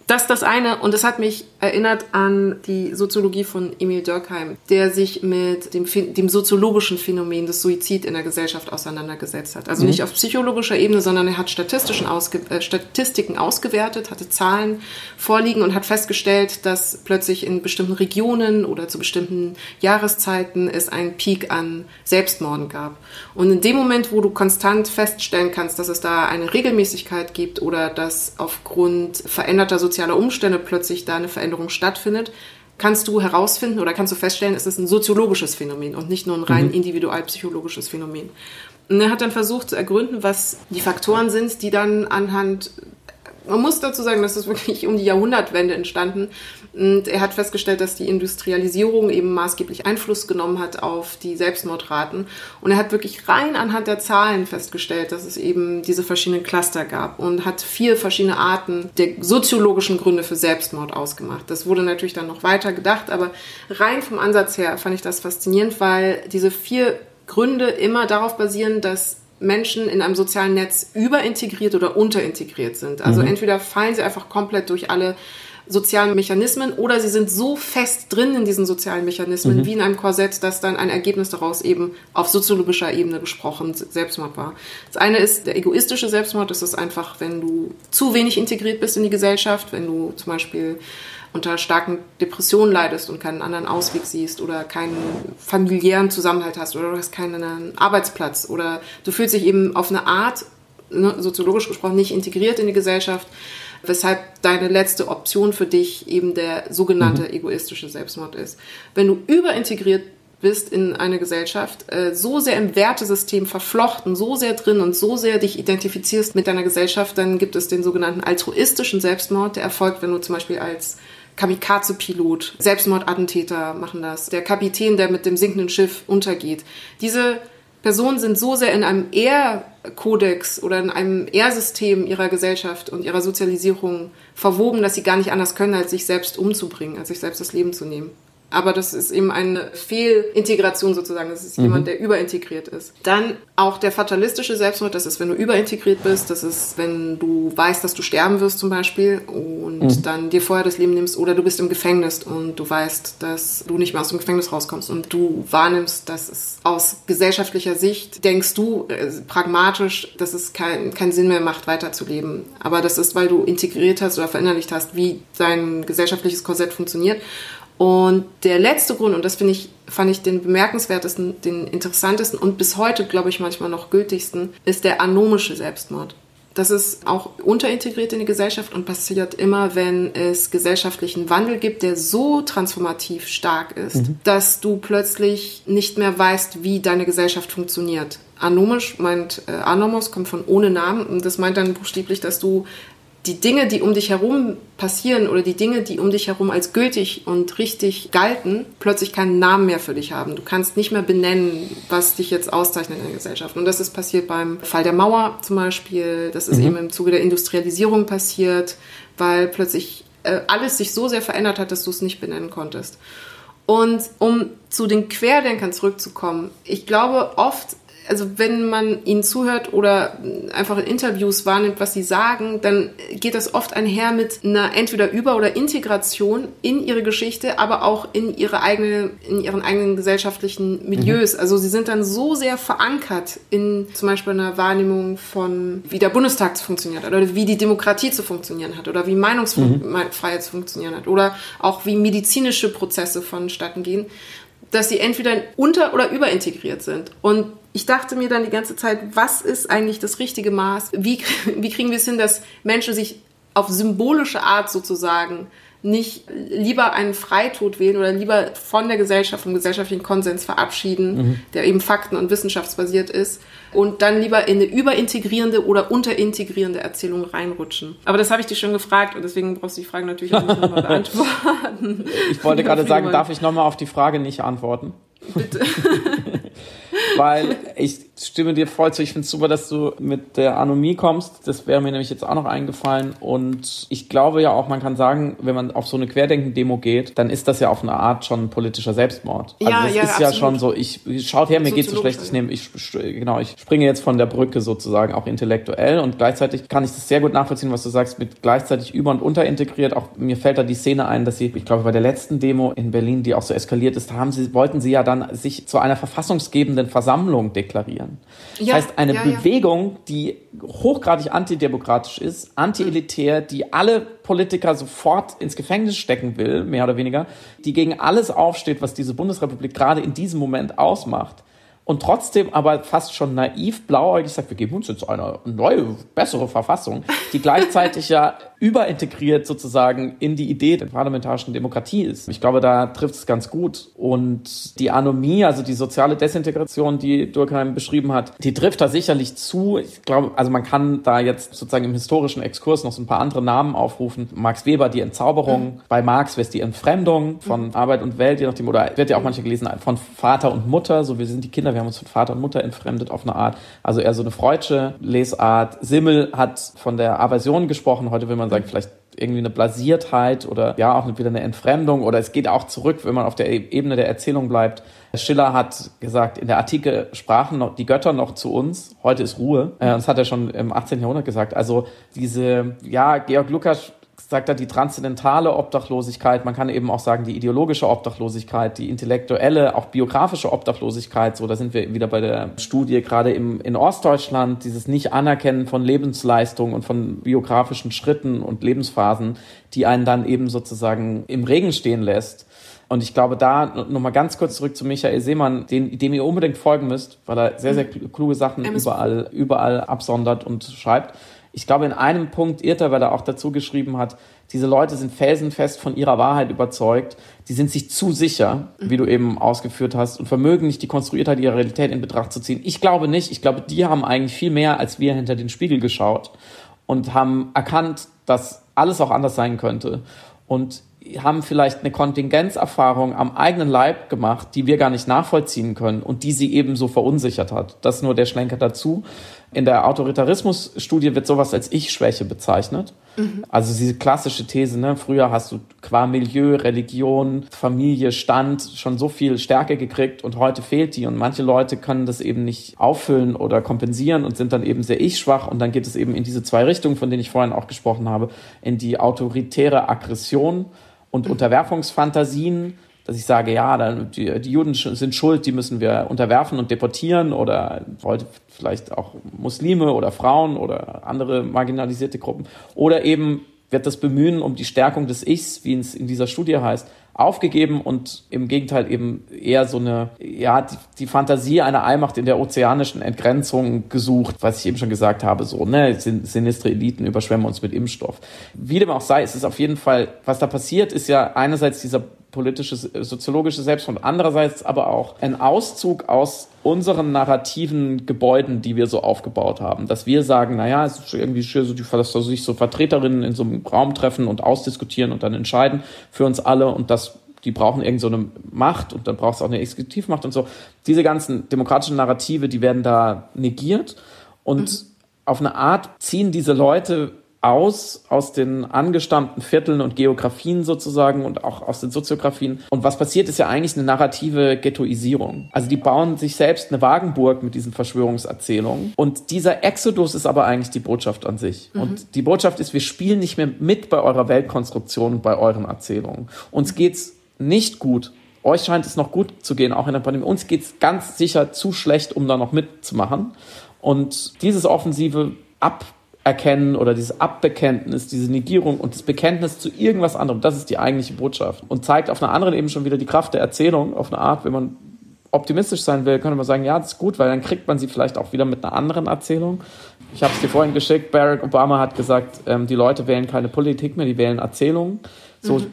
Das ist das eine. Und es hat mich erinnert an die Soziologie von Emil Durkheim, der sich mit dem, dem soziologischen Phänomen des Suizid in der Gesellschaft auseinandergesetzt hat. Also mhm. nicht auf psychologischer Ebene, sondern er hat statistischen Ausge äh, Statistiken ausgewertet, hatte Zahlen vorliegen und hat festgestellt, dass plötzlich in bestimmten Regionen oder zu bestimmten Jahreszeiten es einen Peak an Selbstmorden gab. Und in dem Moment, wo du konstant feststellen kannst, dass es da eine Regelmäßigkeit gibt oder dass aufgrund veränderter Sozialisierung sozialer Umstände plötzlich da eine Veränderung stattfindet, kannst du herausfinden oder kannst du feststellen, es ist ein soziologisches Phänomen und nicht nur ein rein mhm. individualpsychologisches Phänomen. Und er hat dann versucht zu ergründen, was die Faktoren sind, die dann anhand man muss dazu sagen, dass das wirklich um die Jahrhundertwende entstanden. Und er hat festgestellt, dass die Industrialisierung eben maßgeblich Einfluss genommen hat auf die Selbstmordraten. Und er hat wirklich rein anhand der Zahlen festgestellt, dass es eben diese verschiedenen Cluster gab und hat vier verschiedene Arten der soziologischen Gründe für Selbstmord ausgemacht. Das wurde natürlich dann noch weiter gedacht, aber rein vom Ansatz her fand ich das faszinierend, weil diese vier Gründe immer darauf basieren, dass Menschen in einem sozialen Netz überintegriert oder unterintegriert sind. Also mhm. entweder fallen sie einfach komplett durch alle sozialen Mechanismen oder sie sind so fest drin in diesen sozialen Mechanismen mhm. wie in einem Korsett, dass dann ein Ergebnis daraus eben auf soziologischer Ebene gesprochen Selbstmord war. Das eine ist der egoistische Selbstmord. Das ist einfach, wenn du zu wenig integriert bist in die Gesellschaft, wenn du zum Beispiel unter starken Depressionen leidest und keinen anderen Ausweg siehst oder keinen familiären Zusammenhalt hast oder du hast keinen Arbeitsplatz oder du fühlst dich eben auf eine Art, ne, soziologisch gesprochen, nicht integriert in die Gesellschaft, weshalb deine letzte Option für dich eben der sogenannte mhm. egoistische Selbstmord ist. Wenn du überintegriert bist in eine Gesellschaft, äh, so sehr im Wertesystem verflochten, so sehr drin und so sehr dich identifizierst mit deiner Gesellschaft, dann gibt es den sogenannten altruistischen Selbstmord, der erfolgt, wenn du zum Beispiel als Kamikaze-Pilot, Selbstmordattentäter machen das, der Kapitän, der mit dem sinkenden Schiff untergeht. Diese Personen sind so sehr in einem Ehrkodex oder in einem Ehrsystem ihrer Gesellschaft und ihrer Sozialisierung verwoben, dass sie gar nicht anders können, als sich selbst umzubringen, als sich selbst das Leben zu nehmen. Aber das ist eben eine Fehlintegration sozusagen. Das ist mhm. jemand, der überintegriert ist. Dann auch der fatalistische Selbstmord, das ist, wenn du überintegriert bist, das ist, wenn du weißt, dass du sterben wirst zum Beispiel und mhm. dann dir vorher das Leben nimmst oder du bist im Gefängnis und du weißt, dass du nicht mehr aus dem Gefängnis rauskommst und du wahrnimmst, dass es aus gesellschaftlicher Sicht, denkst du äh, pragmatisch, dass es keinen kein Sinn mehr macht, weiterzuleben. Aber das ist, weil du integriert hast oder verinnerlicht hast, wie dein gesellschaftliches Korsett funktioniert und der letzte Grund, und das finde ich, fand ich den bemerkenswertesten, den interessantesten und bis heute, glaube ich, manchmal noch gültigsten, ist der anomische Selbstmord. Das ist auch unterintegriert in die Gesellschaft und passiert immer, wenn es gesellschaftlichen Wandel gibt, der so transformativ stark ist, mhm. dass du plötzlich nicht mehr weißt, wie deine Gesellschaft funktioniert. Anomisch meint äh, Anomos, kommt von ohne Namen und das meint dann buchstäblich, dass du die Dinge, die um dich herum passieren oder die Dinge, die um dich herum als gültig und richtig galten, plötzlich keinen Namen mehr für dich haben. Du kannst nicht mehr benennen, was dich jetzt auszeichnet in der Gesellschaft. Und das ist passiert beim Fall der Mauer zum Beispiel. Das ist mhm. eben im Zuge der Industrialisierung passiert, weil plötzlich äh, alles sich so sehr verändert hat, dass du es nicht benennen konntest. Und um zu den Querdenkern zurückzukommen, ich glaube, oft also wenn man ihnen zuhört oder einfach in Interviews wahrnimmt, was sie sagen, dann geht das oft einher mit einer entweder Über- oder Integration in ihre Geschichte, aber auch in ihre eigene, in ihren eigenen gesellschaftlichen Milieus. Mhm. Also sie sind dann so sehr verankert in zum Beispiel einer Wahrnehmung von, wie der Bundestag zu funktionieren hat oder wie die Demokratie zu funktionieren hat oder wie Meinungsfreiheit mhm. zu funktionieren hat oder auch wie medizinische Prozesse vonstatten gehen dass sie entweder unter- oder überintegriert sind. Und ich dachte mir dann die ganze Zeit, was ist eigentlich das richtige Maß? Wie, wie kriegen wir es hin, dass Menschen sich auf symbolische Art sozusagen nicht lieber einen Freitod wählen oder lieber von der Gesellschaft, vom gesellschaftlichen Konsens verabschieden, mhm. der eben fakten- und wissenschaftsbasiert ist, und dann lieber in eine überintegrierende oder unterintegrierende Erzählung reinrutschen. Aber das habe ich dich schon gefragt und deswegen brauchst du die Frage natürlich auch nicht nochmal beantworten. Ich wollte gerade sagen, darf ich nochmal auf die Frage nicht antworten? Bitte. Weil ich stimme dir voll zu. Ich finde es super, dass du mit der Anomie kommst. Das wäre mir nämlich jetzt auch noch eingefallen. Und ich glaube ja auch, man kann sagen, wenn man auf so eine Querdenken-Demo geht, dann ist das ja auf eine Art schon politischer Selbstmord. Also ja, das ja, ist absolut. ja schon so, ich schaut her, mir geht so schlecht, ich nehme, ich genau, ich springe jetzt von der Brücke sozusagen auch intellektuell und gleichzeitig kann ich das sehr gut nachvollziehen, was du sagst, mit gleichzeitig über- und unterintegriert. Auch mir fällt da die Szene ein, dass sie, ich glaube, bei der letzten Demo in Berlin, die auch so eskaliert ist, haben sie, wollten sie ja dann sich zu einer verfassungsgebenden Versammlung deklarieren. Ja, das heißt, eine ja, Bewegung, die hochgradig antidemokratisch ist, anti-elitär, die alle Politiker sofort ins Gefängnis stecken will, mehr oder weniger, die gegen alles aufsteht, was diese Bundesrepublik gerade in diesem Moment ausmacht und trotzdem aber fast schon naiv blauäugig sagt, wir geben uns jetzt eine neue, bessere Verfassung, die gleichzeitig ja überintegriert sozusagen in die Idee der parlamentarischen Demokratie ist. Ich glaube, da trifft es ganz gut. Und die Anomie, also die soziale Desintegration, die Durkheim beschrieben hat, die trifft da sicherlich zu. Ich glaube, also man kann da jetzt sozusagen im historischen Exkurs noch so ein paar andere Namen aufrufen. Max Weber, die Entzauberung. Mhm. Bei Marx wäre es die Entfremdung von mhm. Arbeit und Welt, je nachdem, oder wird ja auch manche gelesen, von Vater und Mutter. So, wir sind die Kinder, wir haben uns von Vater und Mutter entfremdet auf eine Art. Also eher so eine freudsche Lesart. Simmel hat von der Aversion gesprochen. Heute will man sagen, vielleicht irgendwie eine Blasiertheit oder ja auch wieder eine Entfremdung oder es geht auch zurück, wenn man auf der e- Ebene der Erzählung bleibt. Schiller hat gesagt, in der Antike sprachen noch die Götter noch zu uns, heute ist Ruhe. Äh, das hat er schon im 18. Jahrhundert gesagt. Also diese, ja, Georg Lukas sagt er die transzendentale Obdachlosigkeit, man kann eben auch sagen die ideologische Obdachlosigkeit, die intellektuelle, auch biografische Obdachlosigkeit, so da sind wir wieder bei der Studie gerade im, in Ostdeutschland, dieses Nicht-Anerkennen von Lebensleistungen und von biografischen Schritten und Lebensphasen, die einen dann eben sozusagen im Regen stehen lässt. Und ich glaube, da nochmal ganz kurz zurück zu Michael Seemann, den, dem ihr unbedingt folgen müsst, weil er sehr, sehr kluge Sachen überall, überall absondert und schreibt. Ich glaube, in einem Punkt irrt er, weil er auch dazu geschrieben hat, diese Leute sind felsenfest von ihrer Wahrheit überzeugt, die sind sich zu sicher, wie du eben ausgeführt hast, und vermögen nicht die Konstruiertheit ihrer Realität in Betracht zu ziehen. Ich glaube nicht. Ich glaube, die haben eigentlich viel mehr als wir hinter den Spiegel geschaut und haben erkannt, dass alles auch anders sein könnte. Und haben vielleicht eine Kontingenzerfahrung am eigenen Leib gemacht, die wir gar nicht nachvollziehen können und die sie eben so verunsichert hat. Das nur der Schlenker dazu. In der Autoritarismus-Studie wird sowas als Ich-Schwäche bezeichnet. Mhm. Also diese klassische These, ne? früher hast du qua Milieu, Religion, Familie, Stand schon so viel Stärke gekriegt und heute fehlt die und manche Leute können das eben nicht auffüllen oder kompensieren und sind dann eben sehr ich-schwach und dann geht es eben in diese zwei Richtungen, von denen ich vorhin auch gesprochen habe, in die autoritäre Aggression und mhm. Unterwerfungsfantasien, dass ich sage, ja, die, die Juden sind schuld, die müssen wir unterwerfen und deportieren oder heute vielleicht auch Muslime oder Frauen oder andere marginalisierte Gruppen. Oder eben wird das Bemühen um die Stärkung des Ichs, wie es in dieser Studie heißt, aufgegeben und im Gegenteil eben eher so eine, ja, die, die, Fantasie einer Allmacht in der ozeanischen Entgrenzung gesucht, was ich eben schon gesagt habe, so, ne, sinistre Eliten überschwemmen uns mit Impfstoff. Wie dem auch sei, es ist auf jeden Fall, was da passiert, ist ja einerseits dieser politische, soziologische Selbstmord, andererseits aber auch ein Auszug aus unseren narrativen Gebäuden, die wir so aufgebaut haben. Dass wir sagen, naja, es ist irgendwie schön, so dass sich so Vertreterinnen in so einem Raum treffen und ausdiskutieren und dann entscheiden für uns alle und das die brauchen irgend so eine Macht und dann braucht es auch eine Exekutivmacht und so. Diese ganzen demokratischen Narrative, die werden da negiert und mhm. auf eine Art ziehen diese Leute aus, aus den angestammten Vierteln und Geografien sozusagen und auch aus den Soziografien. Und was passiert, ist ja eigentlich eine narrative Ghettoisierung. Also die bauen sich selbst eine Wagenburg mit diesen Verschwörungserzählungen. Und dieser Exodus ist aber eigentlich die Botschaft an sich. Mhm. Und die Botschaft ist, wir spielen nicht mehr mit bei eurer Weltkonstruktion und bei euren Erzählungen. Uns geht's nicht gut. Euch scheint es noch gut zu gehen, auch in der Pandemie. Uns geht's ganz sicher zu schlecht, um da noch mitzumachen. Und dieses offensive Ab Erkennen oder dieses Abbekenntnis, diese Negierung und das Bekenntnis zu irgendwas anderem, das ist die eigentliche Botschaft. Und zeigt auf einer anderen Ebene schon wieder die Kraft der Erzählung, auf eine Art, wenn man optimistisch sein will, könnte man sagen, ja, das ist gut, weil dann kriegt man sie vielleicht auch wieder mit einer anderen Erzählung. Ich habe es dir vorhin geschickt, Barack Obama hat gesagt, ähm, die Leute wählen keine Politik mehr, die wählen Erzählungen. So mhm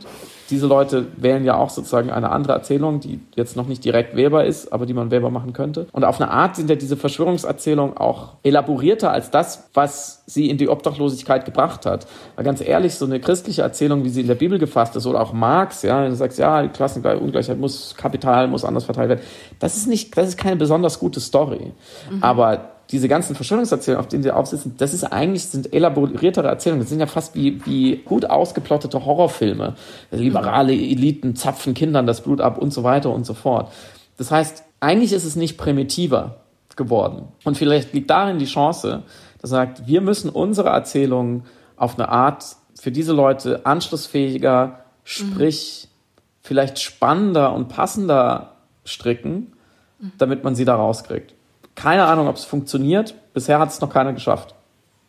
diese Leute wählen ja auch sozusagen eine andere Erzählung, die jetzt noch nicht direkt wählbar ist, aber die man wählbar machen könnte. Und auf eine Art sind ja diese Verschwörungserzählungen auch elaborierter als das, was sie in die Obdachlosigkeit gebracht hat. Weil ganz ehrlich, so eine christliche Erzählung, wie sie in der Bibel gefasst ist, oder auch Marx, ja, du sagst, ja, die Klassenungleichheit muss, Kapital muss anders verteilt werden, das ist nicht, das ist keine besonders gute Story. Mhm. Aber diese ganzen Verschwörungserzählungen, auf denen sie aufsitzen, das ist eigentlich, sind elaboriertere Erzählungen. Das sind ja fast wie, wie gut ausgeplottete Horrorfilme. Liberale Eliten zapfen Kindern das Blut ab und so weiter und so fort. Das heißt, eigentlich ist es nicht primitiver geworden. Und vielleicht liegt darin die Chance, dass sagt, wir müssen unsere Erzählungen auf eine Art für diese Leute anschlussfähiger, sprich mhm. vielleicht spannender und passender stricken, damit man sie da rauskriegt. Keine Ahnung, ob es funktioniert. Bisher hat es noch keiner geschafft.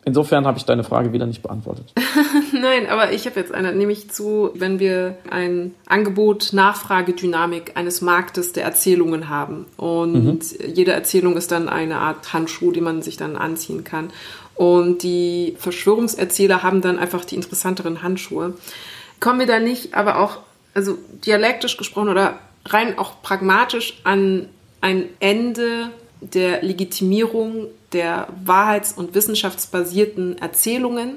Insofern habe ich deine Frage wieder nicht beantwortet. Nein, aber ich habe jetzt eine, nämlich zu, wenn wir ein Angebot-Nachfrage-Dynamik eines Marktes der Erzählungen haben. Und mhm. jede Erzählung ist dann eine Art Handschuh, den man sich dann anziehen kann. Und die Verschwörungserzähler haben dann einfach die interessanteren Handschuhe. Kommen wir da nicht, aber auch, also dialektisch gesprochen oder rein auch pragmatisch an ein Ende der Legitimierung der wahrheits- und wissenschaftsbasierten Erzählungen,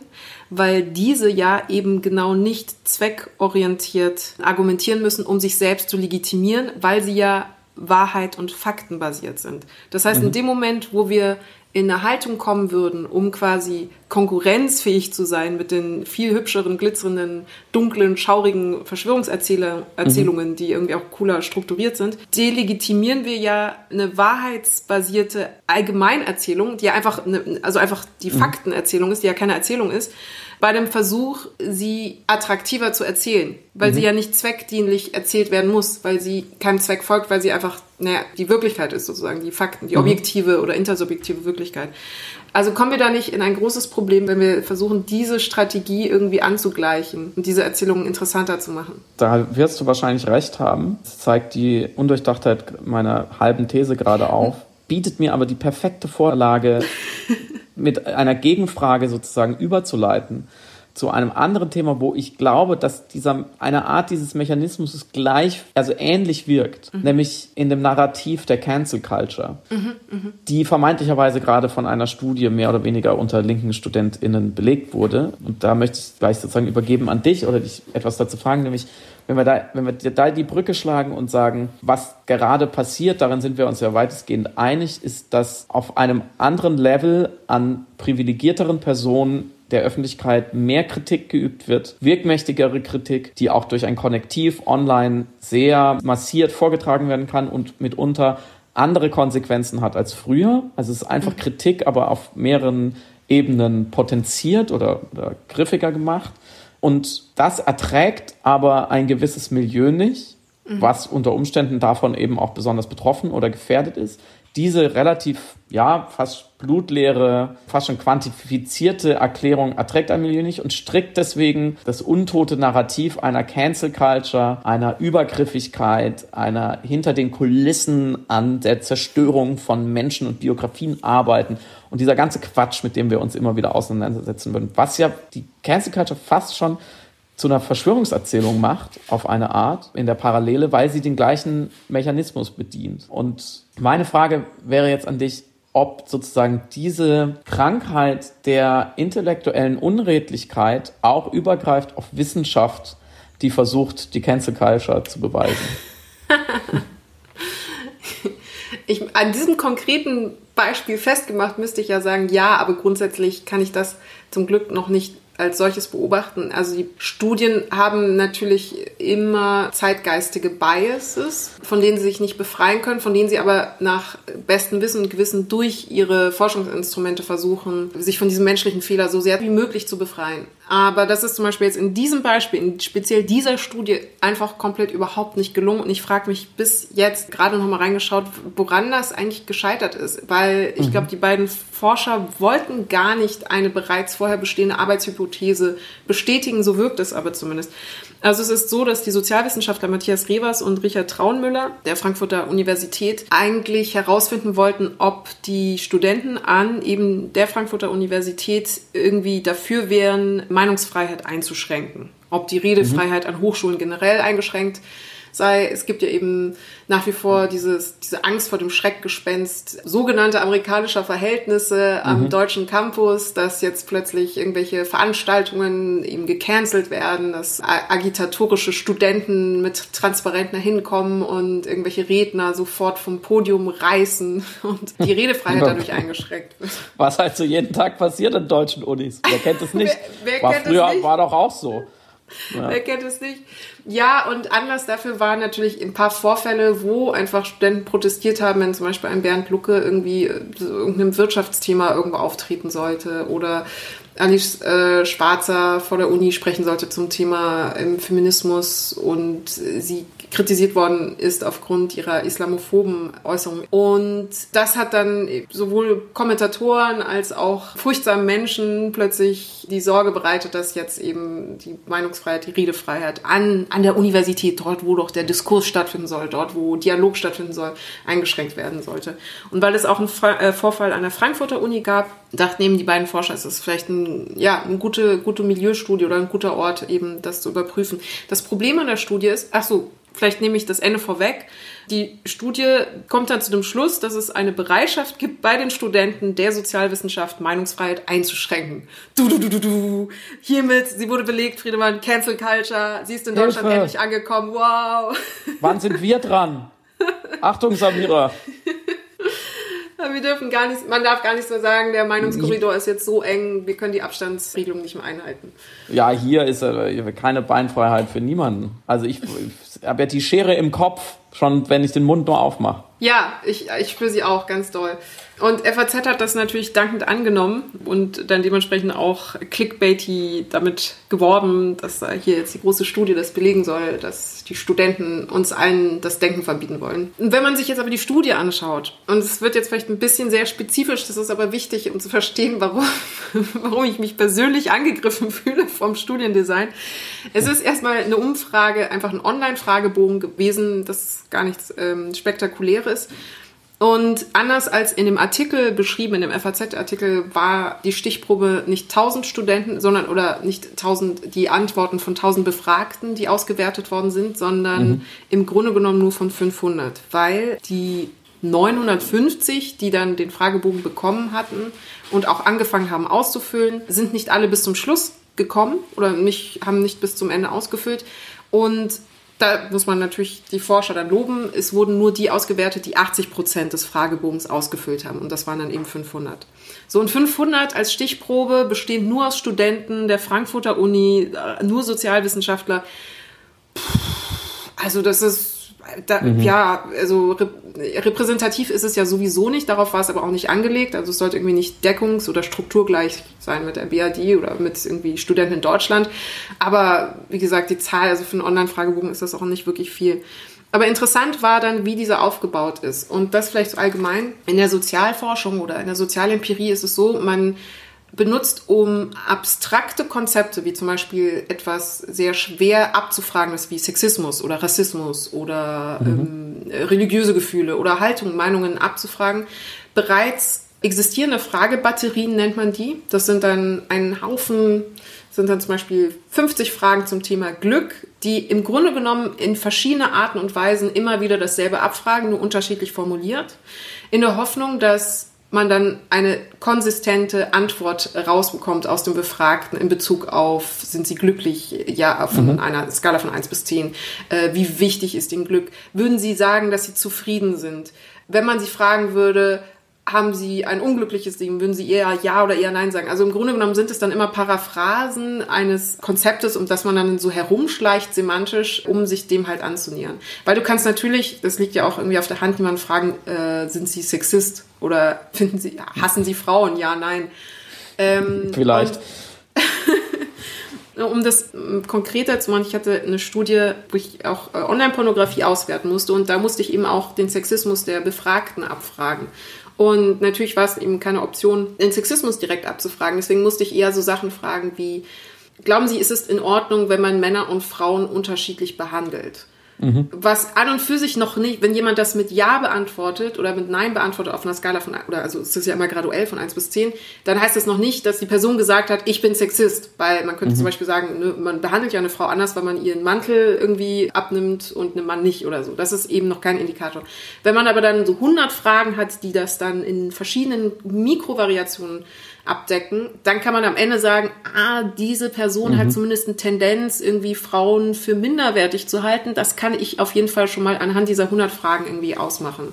weil diese ja eben genau nicht zweckorientiert argumentieren müssen, um sich selbst zu legitimieren, weil sie ja Wahrheit und Fakten basiert sind. Das heißt, mhm. in dem Moment, wo wir in eine Haltung kommen würden, um quasi konkurrenzfähig zu sein mit den viel hübscheren, glitzernden, dunklen, schaurigen Verschwörungserzählungen, mhm. die irgendwie auch cooler strukturiert sind, delegitimieren wir ja eine wahrheitsbasierte Allgemeinerzählung, die ja einfach, eine, also einfach die mhm. Faktenerzählung ist, die ja keine Erzählung ist, bei dem Versuch, sie attraktiver zu erzählen, weil mhm. sie ja nicht zweckdienlich erzählt werden muss, weil sie keinem Zweck folgt, weil sie einfach, naja, die Wirklichkeit ist sozusagen, die Fakten, die mhm. objektive oder intersubjektive Wirklichkeit. Also kommen wir da nicht in ein großes Problem, wenn wir versuchen, diese Strategie irgendwie anzugleichen und diese Erzählungen interessanter zu machen? Da wirst du wahrscheinlich recht haben. Das zeigt die Undurchdachtheit meiner halben These gerade auf bietet mir aber die perfekte Vorlage, mit einer Gegenfrage sozusagen überzuleiten zu einem anderen Thema, wo ich glaube, dass dieser eine Art dieses Mechanismus gleich, also ähnlich wirkt, mhm. nämlich in dem Narrativ der Cancel Culture, mhm, mh. die vermeintlicherweise gerade von einer Studie mehr oder weniger unter linken StudentInnen belegt wurde. Und da möchte ich gleich sozusagen übergeben an dich oder dich etwas dazu fragen, nämlich wenn wir da, wenn wir da die Brücke schlagen und sagen, was gerade passiert, darin sind wir uns ja weitestgehend einig, ist, dass auf einem anderen Level an privilegierteren Personen der Öffentlichkeit mehr Kritik geübt wird, wirkmächtigere Kritik, die auch durch ein Konnektiv online sehr massiert vorgetragen werden kann und mitunter andere Konsequenzen hat als früher. Also es ist einfach Kritik, aber auf mehreren Ebenen potenziert oder, oder griffiger gemacht. Und das erträgt aber ein gewisses Milieu nicht, was unter Umständen davon eben auch besonders betroffen oder gefährdet ist diese relativ, ja, fast blutleere, fast schon quantifizierte Erklärung erträgt ein Milieu nicht und strickt deswegen das untote Narrativ einer Cancel Culture, einer Übergriffigkeit, einer hinter den Kulissen an der Zerstörung von Menschen und Biografien arbeiten und dieser ganze Quatsch, mit dem wir uns immer wieder auseinandersetzen würden, was ja die Cancel Culture fast schon zu einer Verschwörungserzählung macht, auf eine Art, in der Parallele, weil sie den gleichen Mechanismus bedient. Und meine Frage wäre jetzt an dich, ob sozusagen diese Krankheit der intellektuellen Unredlichkeit auch übergreift auf Wissenschaft, die versucht, die Cancel Culture zu beweisen. ich, an diesem konkreten Beispiel festgemacht müsste ich ja sagen, ja, aber grundsätzlich kann ich das zum Glück noch nicht als solches beobachten. Also die Studien haben natürlich immer zeitgeistige Biases, von denen sie sich nicht befreien können, von denen sie aber nach bestem Wissen und Gewissen durch ihre Forschungsinstrumente versuchen, sich von diesem menschlichen Fehler so sehr wie möglich zu befreien. Aber das ist zum Beispiel jetzt in diesem Beispiel, in speziell dieser Studie, einfach komplett überhaupt nicht gelungen. Und ich frage mich bis jetzt gerade noch mal reingeschaut, woran das eigentlich gescheitert ist. Weil ich mhm. glaube, die beiden Forscher wollten gar nicht eine bereits vorher bestehende Arbeitshypothese bestätigen. So wirkt es aber zumindest. Also es ist so, dass die Sozialwissenschaftler Matthias Revers und Richard Traunmüller der Frankfurter Universität eigentlich herausfinden wollten, ob die Studenten an eben der Frankfurter Universität irgendwie dafür wären, Meinungsfreiheit einzuschränken. Ob die Redefreiheit mhm. an Hochschulen generell eingeschränkt sei. Es gibt ja eben nach wie vor dieses, diese Angst vor dem Schreckgespenst sogenannte amerikanischer Verhältnisse am mhm. deutschen Campus, dass jetzt plötzlich irgendwelche Veranstaltungen eben gecancelt werden, dass agitatorische Studenten mit Transparenten hinkommen und irgendwelche Redner sofort vom Podium reißen und die Redefreiheit dadurch eingeschränkt wird. Was halt so jeden Tag passiert in deutschen Unis. Wer kennt es nicht? wer, wer war früher, nicht? war doch auch so. Ja. Wer kennt es nicht? Ja, und Anlass dafür waren natürlich ein paar Vorfälle, wo einfach Studenten protestiert haben, wenn zum Beispiel ein Bernd Lucke irgendwie so irgendeinem Wirtschaftsthema irgendwo auftreten sollte oder Alice äh, Schwarzer vor der Uni sprechen sollte zum Thema ähm, Feminismus und sie kritisiert worden ist aufgrund ihrer islamophoben Äußerungen. Und das hat dann sowohl Kommentatoren als auch furchtsamen Menschen plötzlich die Sorge bereitet, dass jetzt eben die Meinungsfreiheit, die Redefreiheit an, an der Universität, dort wo doch der Diskurs stattfinden soll, dort wo Dialog stattfinden soll, eingeschränkt werden sollte. Und weil es auch einen äh, Vorfall an der Frankfurter Uni gab, dachten eben die beiden Forscher, es ist vielleicht ein, ja, eine gute, gute Milieustudie oder ein guter Ort, eben das zu überprüfen. Das Problem an der Studie ist, ach so, vielleicht nehme ich das Ende vorweg. Die Studie kommt dann zu dem Schluss, dass es eine Bereitschaft gibt, bei den Studenten der Sozialwissenschaft Meinungsfreiheit einzuschränken. Du, du, du, du, du. Hiermit, sie wurde belegt, Friedemann, Cancel Culture, sie ist in Hilfe. Deutschland endlich angekommen, wow. Wann sind wir dran? Achtung, Samira. Wir dürfen gar nicht, man darf gar nicht so sagen, der Meinungskorridor ist jetzt so eng, wir können die Abstandsregelung nicht mehr einhalten. Ja, hier ist äh, keine Beinfreiheit für niemanden. Also ich habe ja die Schere im Kopf, schon wenn ich den Mund nur aufmache. Ja, ich, ich spüre sie auch ganz doll. Und FAZ hat das natürlich dankend angenommen und dann dementsprechend auch clickbaity damit geworben, dass da hier jetzt die große Studie das belegen soll, dass die Studenten uns allen das Denken verbieten wollen. Und wenn man sich jetzt aber die Studie anschaut, und es wird jetzt vielleicht ein bisschen sehr spezifisch, das ist aber wichtig, um zu verstehen, warum, warum ich mich persönlich angegriffen fühle vom Studiendesign. Es ist erstmal eine Umfrage, einfach ein Online-Fragebogen gewesen, das gar nichts ähm, Spektakuläres. Und anders als in dem Artikel beschrieben, in dem FAZ-Artikel, war die Stichprobe nicht 1000 Studenten, sondern oder nicht 1000 die Antworten von 1000 Befragten, die ausgewertet worden sind, sondern mhm. im Grunde genommen nur von 500, weil die 950, die dann den Fragebogen bekommen hatten und auch angefangen haben auszufüllen, sind nicht alle bis zum Schluss gekommen oder nicht, haben nicht bis zum Ende ausgefüllt. Und da muss man natürlich die Forscher dann loben. Es wurden nur die ausgewertet, die 80 Prozent des Fragebogens ausgefüllt haben. Und das waren dann eben 500. So, und 500 als Stichprobe bestehend nur aus Studenten der Frankfurter Uni, äh, nur Sozialwissenschaftler. Also, das ist da, mhm. ja, also repräsentativ ist es ja sowieso nicht, darauf war es aber auch nicht angelegt. Also es sollte irgendwie nicht deckungs- oder strukturgleich sein mit der BRD oder mit irgendwie Studenten in Deutschland. Aber wie gesagt, die Zahl, also für einen Online-Fragebogen ist das auch nicht wirklich viel. Aber interessant war dann, wie dieser aufgebaut ist. Und das vielleicht so allgemein. In der Sozialforschung oder in der Sozialempirie ist es so, man benutzt, um abstrakte Konzepte, wie zum Beispiel etwas sehr schwer abzufragen ist, wie Sexismus oder Rassismus oder mhm. ähm, religiöse Gefühle oder Haltungen, Meinungen abzufragen, bereits existierende Fragebatterien nennt man die. Das sind dann ein Haufen, sind dann zum Beispiel 50 Fragen zum Thema Glück, die im Grunde genommen in verschiedene Arten und Weisen immer wieder dasselbe abfragen, nur unterschiedlich formuliert, in der Hoffnung, dass man dann eine konsistente Antwort rausbekommt aus dem Befragten in Bezug auf, sind sie glücklich, ja, von mhm. einer Skala von 1 bis 10, äh, wie wichtig ist ihnen Glück, würden sie sagen, dass sie zufrieden sind. Wenn man sie fragen würde, haben sie ein unglückliches Leben, würden sie eher Ja oder eher Nein sagen. Also im Grunde genommen sind es dann immer Paraphrasen eines Konzeptes, um das man dann so herumschleicht semantisch, um sich dem halt anzunähern. Weil du kannst natürlich, das liegt ja auch irgendwie auf der Hand, jemanden fragen, äh, sind sie Sexist oder finden sie, hassen sie Frauen? Ja, nein. Ähm, Vielleicht. um das ähm, konkreter zu machen, ich hatte eine Studie, wo ich auch äh, Online-Pornografie auswerten musste und da musste ich eben auch den Sexismus der Befragten abfragen. Und natürlich war es eben keine Option, den Sexismus direkt abzufragen. Deswegen musste ich eher so Sachen fragen wie, glauben Sie, ist es in Ordnung, wenn man Männer und Frauen unterschiedlich behandelt? Mhm. Was an und für sich noch nicht, wenn jemand das mit Ja beantwortet oder mit Nein beantwortet auf einer Skala von, oder also es ist ja immer graduell von 1 bis 10, dann heißt das noch nicht, dass die Person gesagt hat, ich bin Sexist. Weil man könnte mhm. zum Beispiel sagen, ne, man behandelt ja eine Frau anders, weil man ihren Mantel irgendwie abnimmt und einen Mann nicht oder so. Das ist eben noch kein Indikator. Wenn man aber dann so 100 Fragen hat, die das dann in verschiedenen Mikrovariationen abdecken, dann kann man am Ende sagen, ah, diese Person mhm. hat zumindest eine Tendenz, irgendwie Frauen für minderwertig zu halten. Das kann ich auf jeden Fall schon mal anhand dieser 100 Fragen irgendwie ausmachen.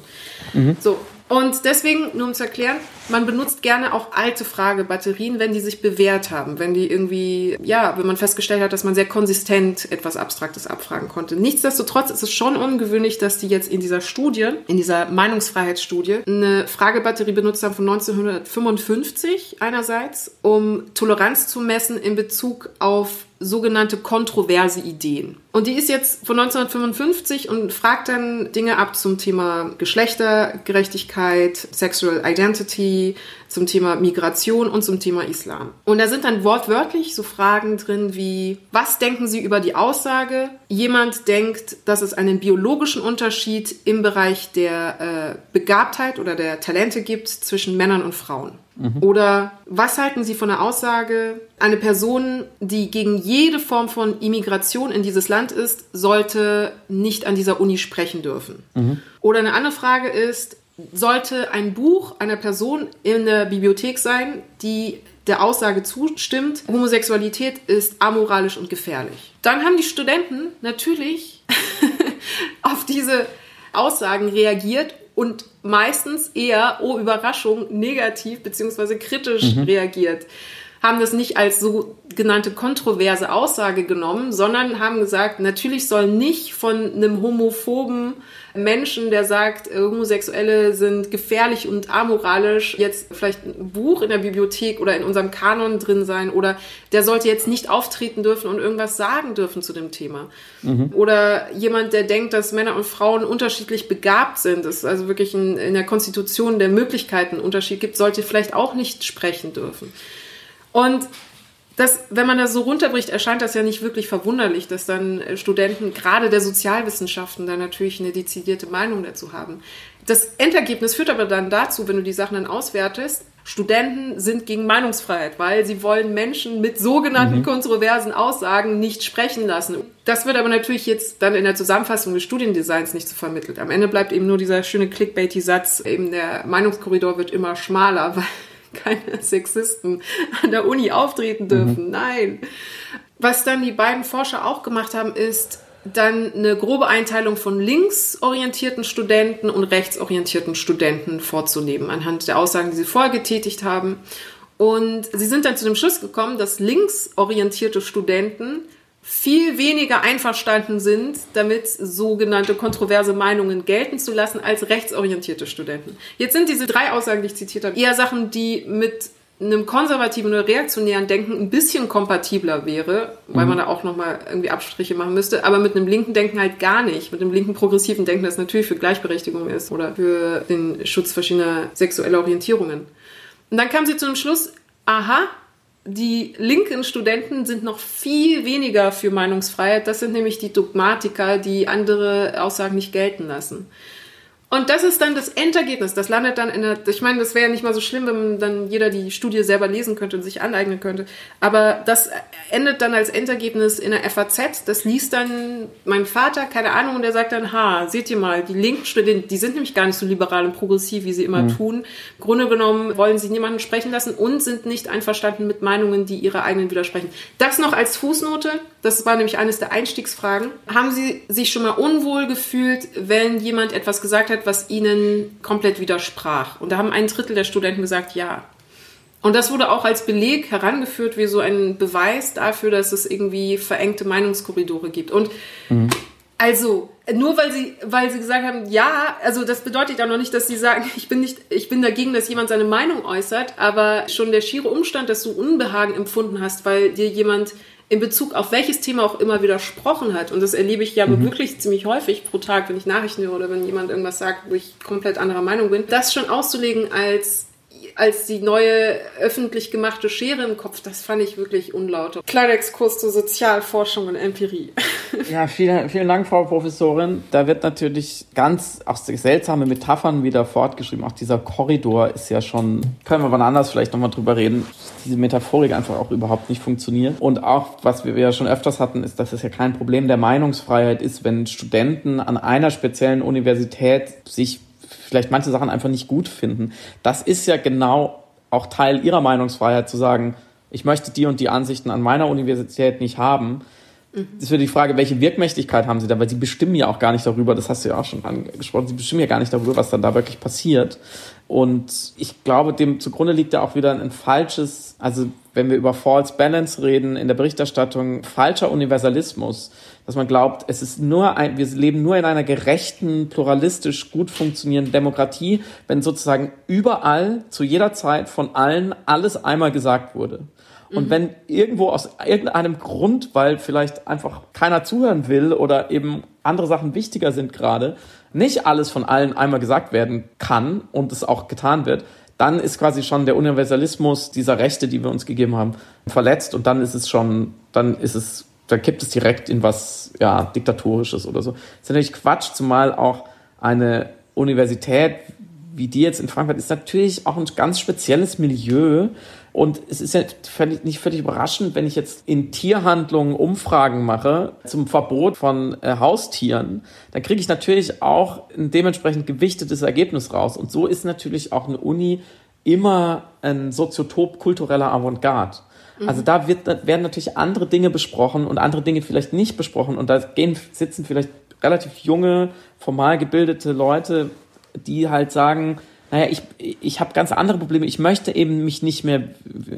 Mhm. So, und deswegen, nur um zu erklären, man benutzt gerne auch alte Fragebatterien, wenn die sich bewährt haben, wenn die irgendwie, ja, wenn man festgestellt hat, dass man sehr konsistent etwas Abstraktes abfragen konnte. Nichtsdestotrotz ist es schon ungewöhnlich, dass die jetzt in dieser Studie, in dieser Meinungsfreiheitsstudie, eine Fragebatterie benutzt haben von 1955 einerseits, um Toleranz zu messen in Bezug auf sogenannte kontroverse Ideen. Und die ist jetzt von 1955 und fragt dann Dinge ab zum Thema Geschlechtergerechtigkeit, Sexual Identity, zum Thema Migration und zum Thema Islam. Und da sind dann wortwörtlich so Fragen drin wie, was denken Sie über die Aussage, jemand denkt, dass es einen biologischen Unterschied im Bereich der äh, Begabtheit oder der Talente gibt zwischen Männern und Frauen? Mhm. Oder was halten Sie von der Aussage, eine Person, die gegen jede Form von Immigration in dieses Land ist, sollte nicht an dieser Uni sprechen dürfen? Mhm. Oder eine andere Frage ist, sollte ein Buch einer Person in der Bibliothek sein, die der Aussage zustimmt, Homosexualität ist amoralisch und gefährlich. Dann haben die Studenten natürlich auf diese Aussagen reagiert und meistens eher, oh Überraschung, negativ bzw. kritisch mhm. reagiert. Haben das nicht als sogenannte kontroverse Aussage genommen, sondern haben gesagt, natürlich soll nicht von einem homophoben Menschen, der sagt, äh, Homosexuelle sind gefährlich und amoralisch, jetzt vielleicht ein Buch in der Bibliothek oder in unserem Kanon drin sein oder der sollte jetzt nicht auftreten dürfen und irgendwas sagen dürfen zu dem Thema. Mhm. Oder jemand, der denkt, dass Männer und Frauen unterschiedlich begabt sind, es also wirklich in, in der Konstitution der Möglichkeiten einen Unterschied gibt, sollte vielleicht auch nicht sprechen dürfen. Und das, wenn man das so runterbricht, erscheint das ja nicht wirklich verwunderlich, dass dann äh, Studenten gerade der Sozialwissenschaften da natürlich eine dezidierte Meinung dazu haben. Das Endergebnis führt aber dann dazu, wenn du die Sachen dann auswertest, Studenten sind gegen Meinungsfreiheit, weil sie wollen Menschen mit sogenannten mhm. kontroversen Aussagen nicht sprechen lassen. Das wird aber natürlich jetzt dann in der Zusammenfassung des Studiendesigns nicht so vermittelt. Am Ende bleibt eben nur dieser schöne Clickbaity-Satz, eben der Meinungskorridor wird immer schmaler, weil keine Sexisten an der Uni auftreten dürfen. Mhm. Nein. Was dann die beiden Forscher auch gemacht haben, ist, dann eine grobe Einteilung von linksorientierten Studenten und rechtsorientierten Studenten vorzunehmen, anhand der Aussagen, die sie vorher getätigt haben. Und sie sind dann zu dem Schluss gekommen, dass linksorientierte Studenten viel weniger einverstanden sind, damit sogenannte kontroverse Meinungen gelten zu lassen, als rechtsorientierte Studenten. Jetzt sind diese drei Aussagen, die ich zitiert habe, eher Sachen, die mit einem konservativen oder reaktionären Denken ein bisschen kompatibler wäre, weil mhm. man da auch nochmal irgendwie Abstriche machen müsste, aber mit einem linken Denken halt gar nicht. Mit einem linken progressiven Denken, das natürlich für Gleichberechtigung ist oder für den Schutz verschiedener sexueller Orientierungen. Und dann kam sie zu dem Schluss, aha, die linken Studenten sind noch viel weniger für Meinungsfreiheit. Das sind nämlich die Dogmatiker, die andere Aussagen nicht gelten lassen. Und das ist dann das Endergebnis. Das landet dann in der, ich meine, das wäre ja nicht mal so schlimm, wenn dann jeder die Studie selber lesen könnte und sich aneignen könnte. Aber das endet dann als Endergebnis in der FAZ. Das liest dann mein Vater, keine Ahnung, und der sagt dann, ha, seht ihr mal, die linken Studenten, die sind nämlich gar nicht so liberal und progressiv, wie sie immer mhm. tun. Im Grunde genommen wollen sie niemanden sprechen lassen und sind nicht einverstanden mit Meinungen, die ihre eigenen widersprechen. Das noch als Fußnote. Das war nämlich eines der Einstiegsfragen. Haben Sie sich schon mal unwohl gefühlt, wenn jemand etwas gesagt hat, was Ihnen komplett widersprach? Und da haben ein Drittel der Studenten gesagt, ja. Und das wurde auch als Beleg herangeführt, wie so ein Beweis dafür, dass es irgendwie verengte Meinungskorridore gibt. Und mhm. also, nur weil sie, weil sie gesagt haben, ja, also das bedeutet ja noch nicht, dass sie sagen, ich bin nicht, ich bin dagegen, dass jemand seine Meinung äußert, aber schon der schiere Umstand, dass du Unbehagen empfunden hast, weil dir jemand in Bezug auf welches Thema auch immer widersprochen hat. Und das erlebe ich ja mhm. wirklich ziemlich häufig pro Tag, wenn ich Nachrichten höre oder wenn jemand irgendwas sagt, wo ich komplett anderer Meinung bin. Das schon auszulegen als als die neue öffentlich gemachte Schere im Kopf, das fand ich wirklich unlauter. Kleiner Exkurs zur Sozialforschung und Empirie. Ja, vielen, vielen Dank, Frau Professorin. Da wird natürlich ganz auch seltsame Metaphern wieder fortgeschrieben. Auch dieser Korridor ist ja schon, können wir wann anders vielleicht nochmal drüber reden, diese Metaphorik einfach auch überhaupt nicht funktioniert. Und auch, was wir ja schon öfters hatten, ist, dass es ja kein Problem der Meinungsfreiheit ist, wenn Studenten an einer speziellen Universität sich vielleicht manche Sachen einfach nicht gut finden. Das ist ja genau auch Teil ihrer Meinungsfreiheit zu sagen, ich möchte die und die Ansichten an meiner Universität nicht haben. Das wäre die Frage, welche Wirkmächtigkeit haben sie da? Weil sie bestimmen ja auch gar nicht darüber, das hast du ja auch schon angesprochen, sie bestimmen ja gar nicht darüber, was dann da wirklich passiert. Und ich glaube, dem zugrunde liegt ja auch wieder ein falsches, also wenn wir über False Balance reden in der Berichterstattung, falscher Universalismus dass man glaubt, es ist nur ein, wir leben nur in einer gerechten, pluralistisch gut funktionierenden Demokratie, wenn sozusagen überall, zu jeder Zeit von allen alles einmal gesagt wurde. Und mhm. wenn irgendwo aus irgendeinem Grund, weil vielleicht einfach keiner zuhören will oder eben andere Sachen wichtiger sind gerade, nicht alles von allen einmal gesagt werden kann und es auch getan wird, dann ist quasi schon der Universalismus dieser Rechte, die wir uns gegeben haben, verletzt und dann ist es schon, dann ist es da kippt es direkt in was ja, Diktatorisches oder so. Das ist natürlich Quatsch, zumal auch eine Universität wie die jetzt in Frankfurt ist natürlich auch ein ganz spezielles Milieu. Und es ist ja nicht völlig überraschend, wenn ich jetzt in Tierhandlungen Umfragen mache zum Verbot von äh, Haustieren, dann kriege ich natürlich auch ein dementsprechend gewichtetes Ergebnis raus. Und so ist natürlich auch eine Uni immer ein Soziotop kultureller Avantgarde. Also mhm. da wird, werden natürlich andere Dinge besprochen und andere Dinge vielleicht nicht besprochen. Und da gehen, sitzen vielleicht relativ junge, formal gebildete Leute, die halt sagen, naja, ich, ich habe ganz andere Probleme. Ich möchte eben mich nicht mehr,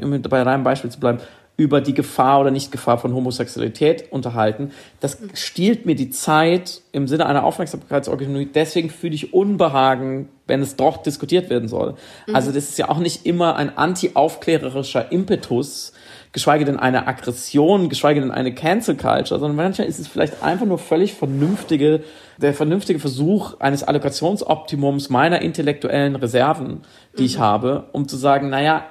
um bei deinem Beispiel zu bleiben, über die Gefahr oder Nicht-Gefahr von Homosexualität unterhalten. Das stiehlt mir die Zeit im Sinne einer Aufmerksamkeitsorganisation. Deswegen fühle ich Unbehagen, wenn es doch diskutiert werden soll. Mhm. Also das ist ja auch nicht immer ein anti-aufklärerischer Impetus, geschweige denn eine Aggression, geschweige denn eine Cancel Culture, sondern manchmal ist es vielleicht einfach nur völlig vernünftige, der vernünftige Versuch eines Allokationsoptimums meiner intellektuellen Reserven, die mhm. ich habe, um zu sagen, naja,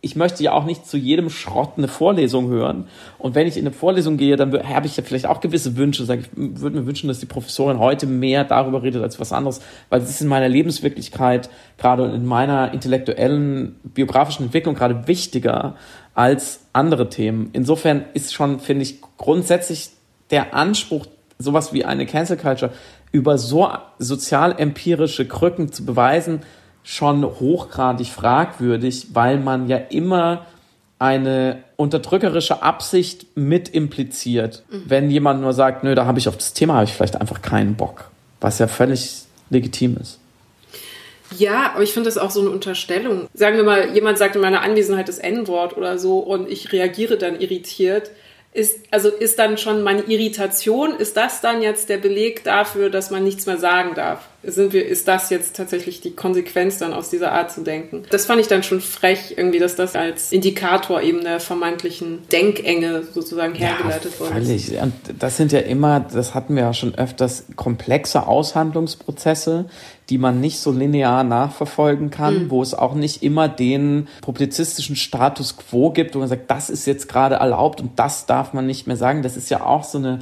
ich möchte ja auch nicht zu jedem Schrott eine Vorlesung hören. Und wenn ich in eine Vorlesung gehe, dann habe ich ja vielleicht auch gewisse Wünsche. Ich würde mir wünschen, dass die Professorin heute mehr darüber redet als was anderes, weil es ist in meiner Lebenswirklichkeit, gerade in meiner intellektuellen, biografischen Entwicklung gerade wichtiger als andere Themen. Insofern ist schon, finde ich, grundsätzlich der Anspruch, sowas wie eine Cancel Culture über so sozial-empirische Krücken zu beweisen, schon hochgradig fragwürdig, weil man ja immer eine unterdrückerische Absicht mit impliziert, mhm. wenn jemand nur sagt, nö, da habe ich auf das Thema habe ich vielleicht einfach keinen Bock, was ja völlig legitim ist. Ja, aber ich finde das auch so eine Unterstellung. Sagen wir mal, jemand sagt in meiner Anwesenheit das N-Wort oder so und ich reagiere dann irritiert ist, also ist dann schon meine Irritation, ist das dann jetzt der Beleg dafür, dass man nichts mehr sagen darf? Sind wir, ist das jetzt tatsächlich die Konsequenz dann aus dieser Art zu denken? Das fand ich dann schon frech, irgendwie, dass das als Indikator eben der vermeintlichen Denkenge sozusagen hergeleitet ja, worden ist. Und das sind ja immer, das hatten wir ja schon öfters, komplexe Aushandlungsprozesse, die man nicht so linear nachverfolgen kann, mhm. wo es auch nicht immer den publizistischen Status quo gibt, wo man sagt, das ist jetzt gerade erlaubt und das darf man nicht mehr sagen. Das ist ja auch so eine,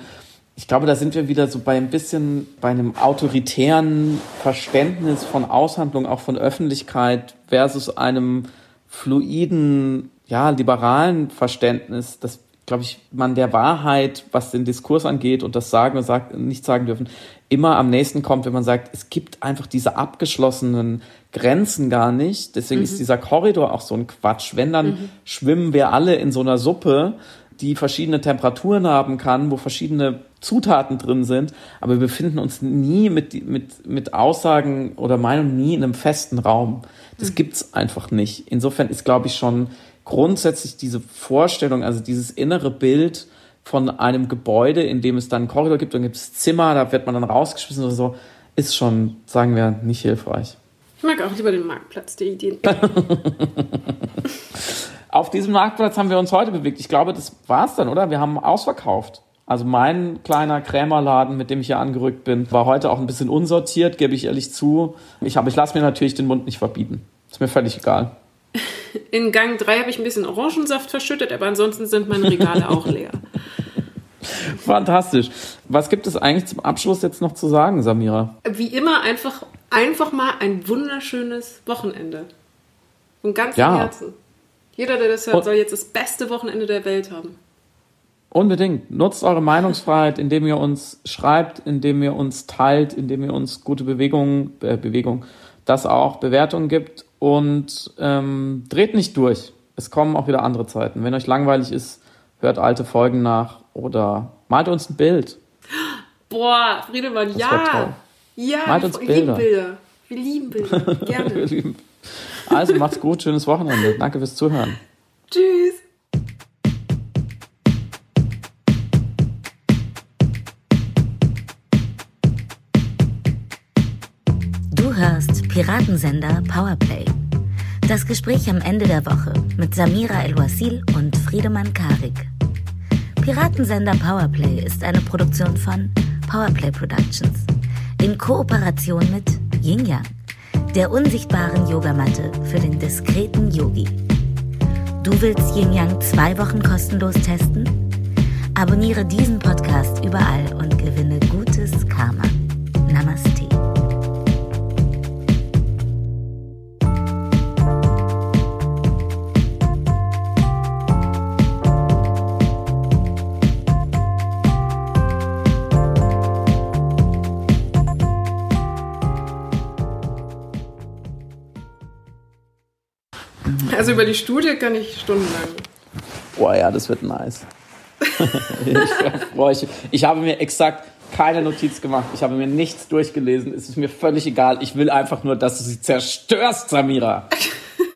ich glaube, da sind wir wieder so bei ein bisschen bei einem autoritären Verständnis von Aushandlung, auch von Öffentlichkeit versus einem fluiden, ja, liberalen Verständnis, dass glaube ich, man der Wahrheit, was den Diskurs angeht und das Sagen und sagt, nicht sagen dürfen, immer am nächsten kommt, wenn man sagt, es gibt einfach diese abgeschlossenen Grenzen gar nicht. Deswegen mhm. ist dieser Korridor auch so ein Quatsch. Wenn, dann mhm. schwimmen wir alle in so einer Suppe, die verschiedene Temperaturen haben kann, wo verschiedene Zutaten drin sind, aber wir befinden uns nie mit, mit, mit Aussagen oder Meinungen nie in einem festen Raum. Das mhm. gibt's einfach nicht. Insofern ist, glaube ich, schon grundsätzlich diese Vorstellung, also dieses innere Bild von einem Gebäude, in dem es dann einen Korridor gibt, dann gibt es Zimmer, da wird man dann rausgeschmissen oder so, ist schon, sagen wir, nicht hilfreich. Ich mag auch lieber den Marktplatz, die Ideen. Auf diesem Marktplatz haben wir uns heute bewegt. Ich glaube, das war's dann, oder? Wir haben ausverkauft. Also mein kleiner Krämerladen, mit dem ich hier angerückt bin, war heute auch ein bisschen unsortiert, gebe ich ehrlich zu. Ich, ich lasse mir natürlich den Mund nicht verbieten. Ist mir völlig egal. In Gang 3 habe ich ein bisschen Orangensaft verschüttet, aber ansonsten sind meine Regale auch leer. Fantastisch. Was gibt es eigentlich zum Abschluss jetzt noch zu sagen, Samira? Wie immer einfach, einfach mal ein wunderschönes Wochenende. Von ganzem ja. Herzen. Jeder, der das hört, soll jetzt das beste Wochenende der Welt haben. Unbedingt. Nutzt eure Meinungsfreiheit, indem ihr uns schreibt, indem ihr uns teilt, indem ihr uns gute Bewegungen, äh, Bewegung, das auch Bewertungen gibt und ähm, dreht nicht durch. Es kommen auch wieder andere Zeiten. Wenn euch langweilig ist, hört alte Folgen nach oder malt uns ein Bild. Boah, Friedemann, das ja. Ja, malt uns wir Bilder. lieben Bilder. Wir lieben Bilder. Gerne. Also macht's gut, schönes Wochenende. Danke fürs Zuhören. Tschüss. Du hörst Piratensender Powerplay. Das Gespräch am Ende der Woche mit Samira El-Wasil und Friedemann Karik. Piratensender Powerplay ist eine Produktion von Powerplay Productions in Kooperation mit Yin Yang, der unsichtbaren Yogamatte für den diskreten Yogi. Du willst Yin Yang zwei Wochen kostenlos testen? Abonniere diesen Podcast überall und gewinne gutes Karma. Also über die Studie kann ich stundenlang. Boah, ja, das wird nice. ich, ich habe mir exakt keine Notiz gemacht. Ich habe mir nichts durchgelesen. Es ist mir völlig egal. Ich will einfach nur, dass du sie zerstörst, Samira.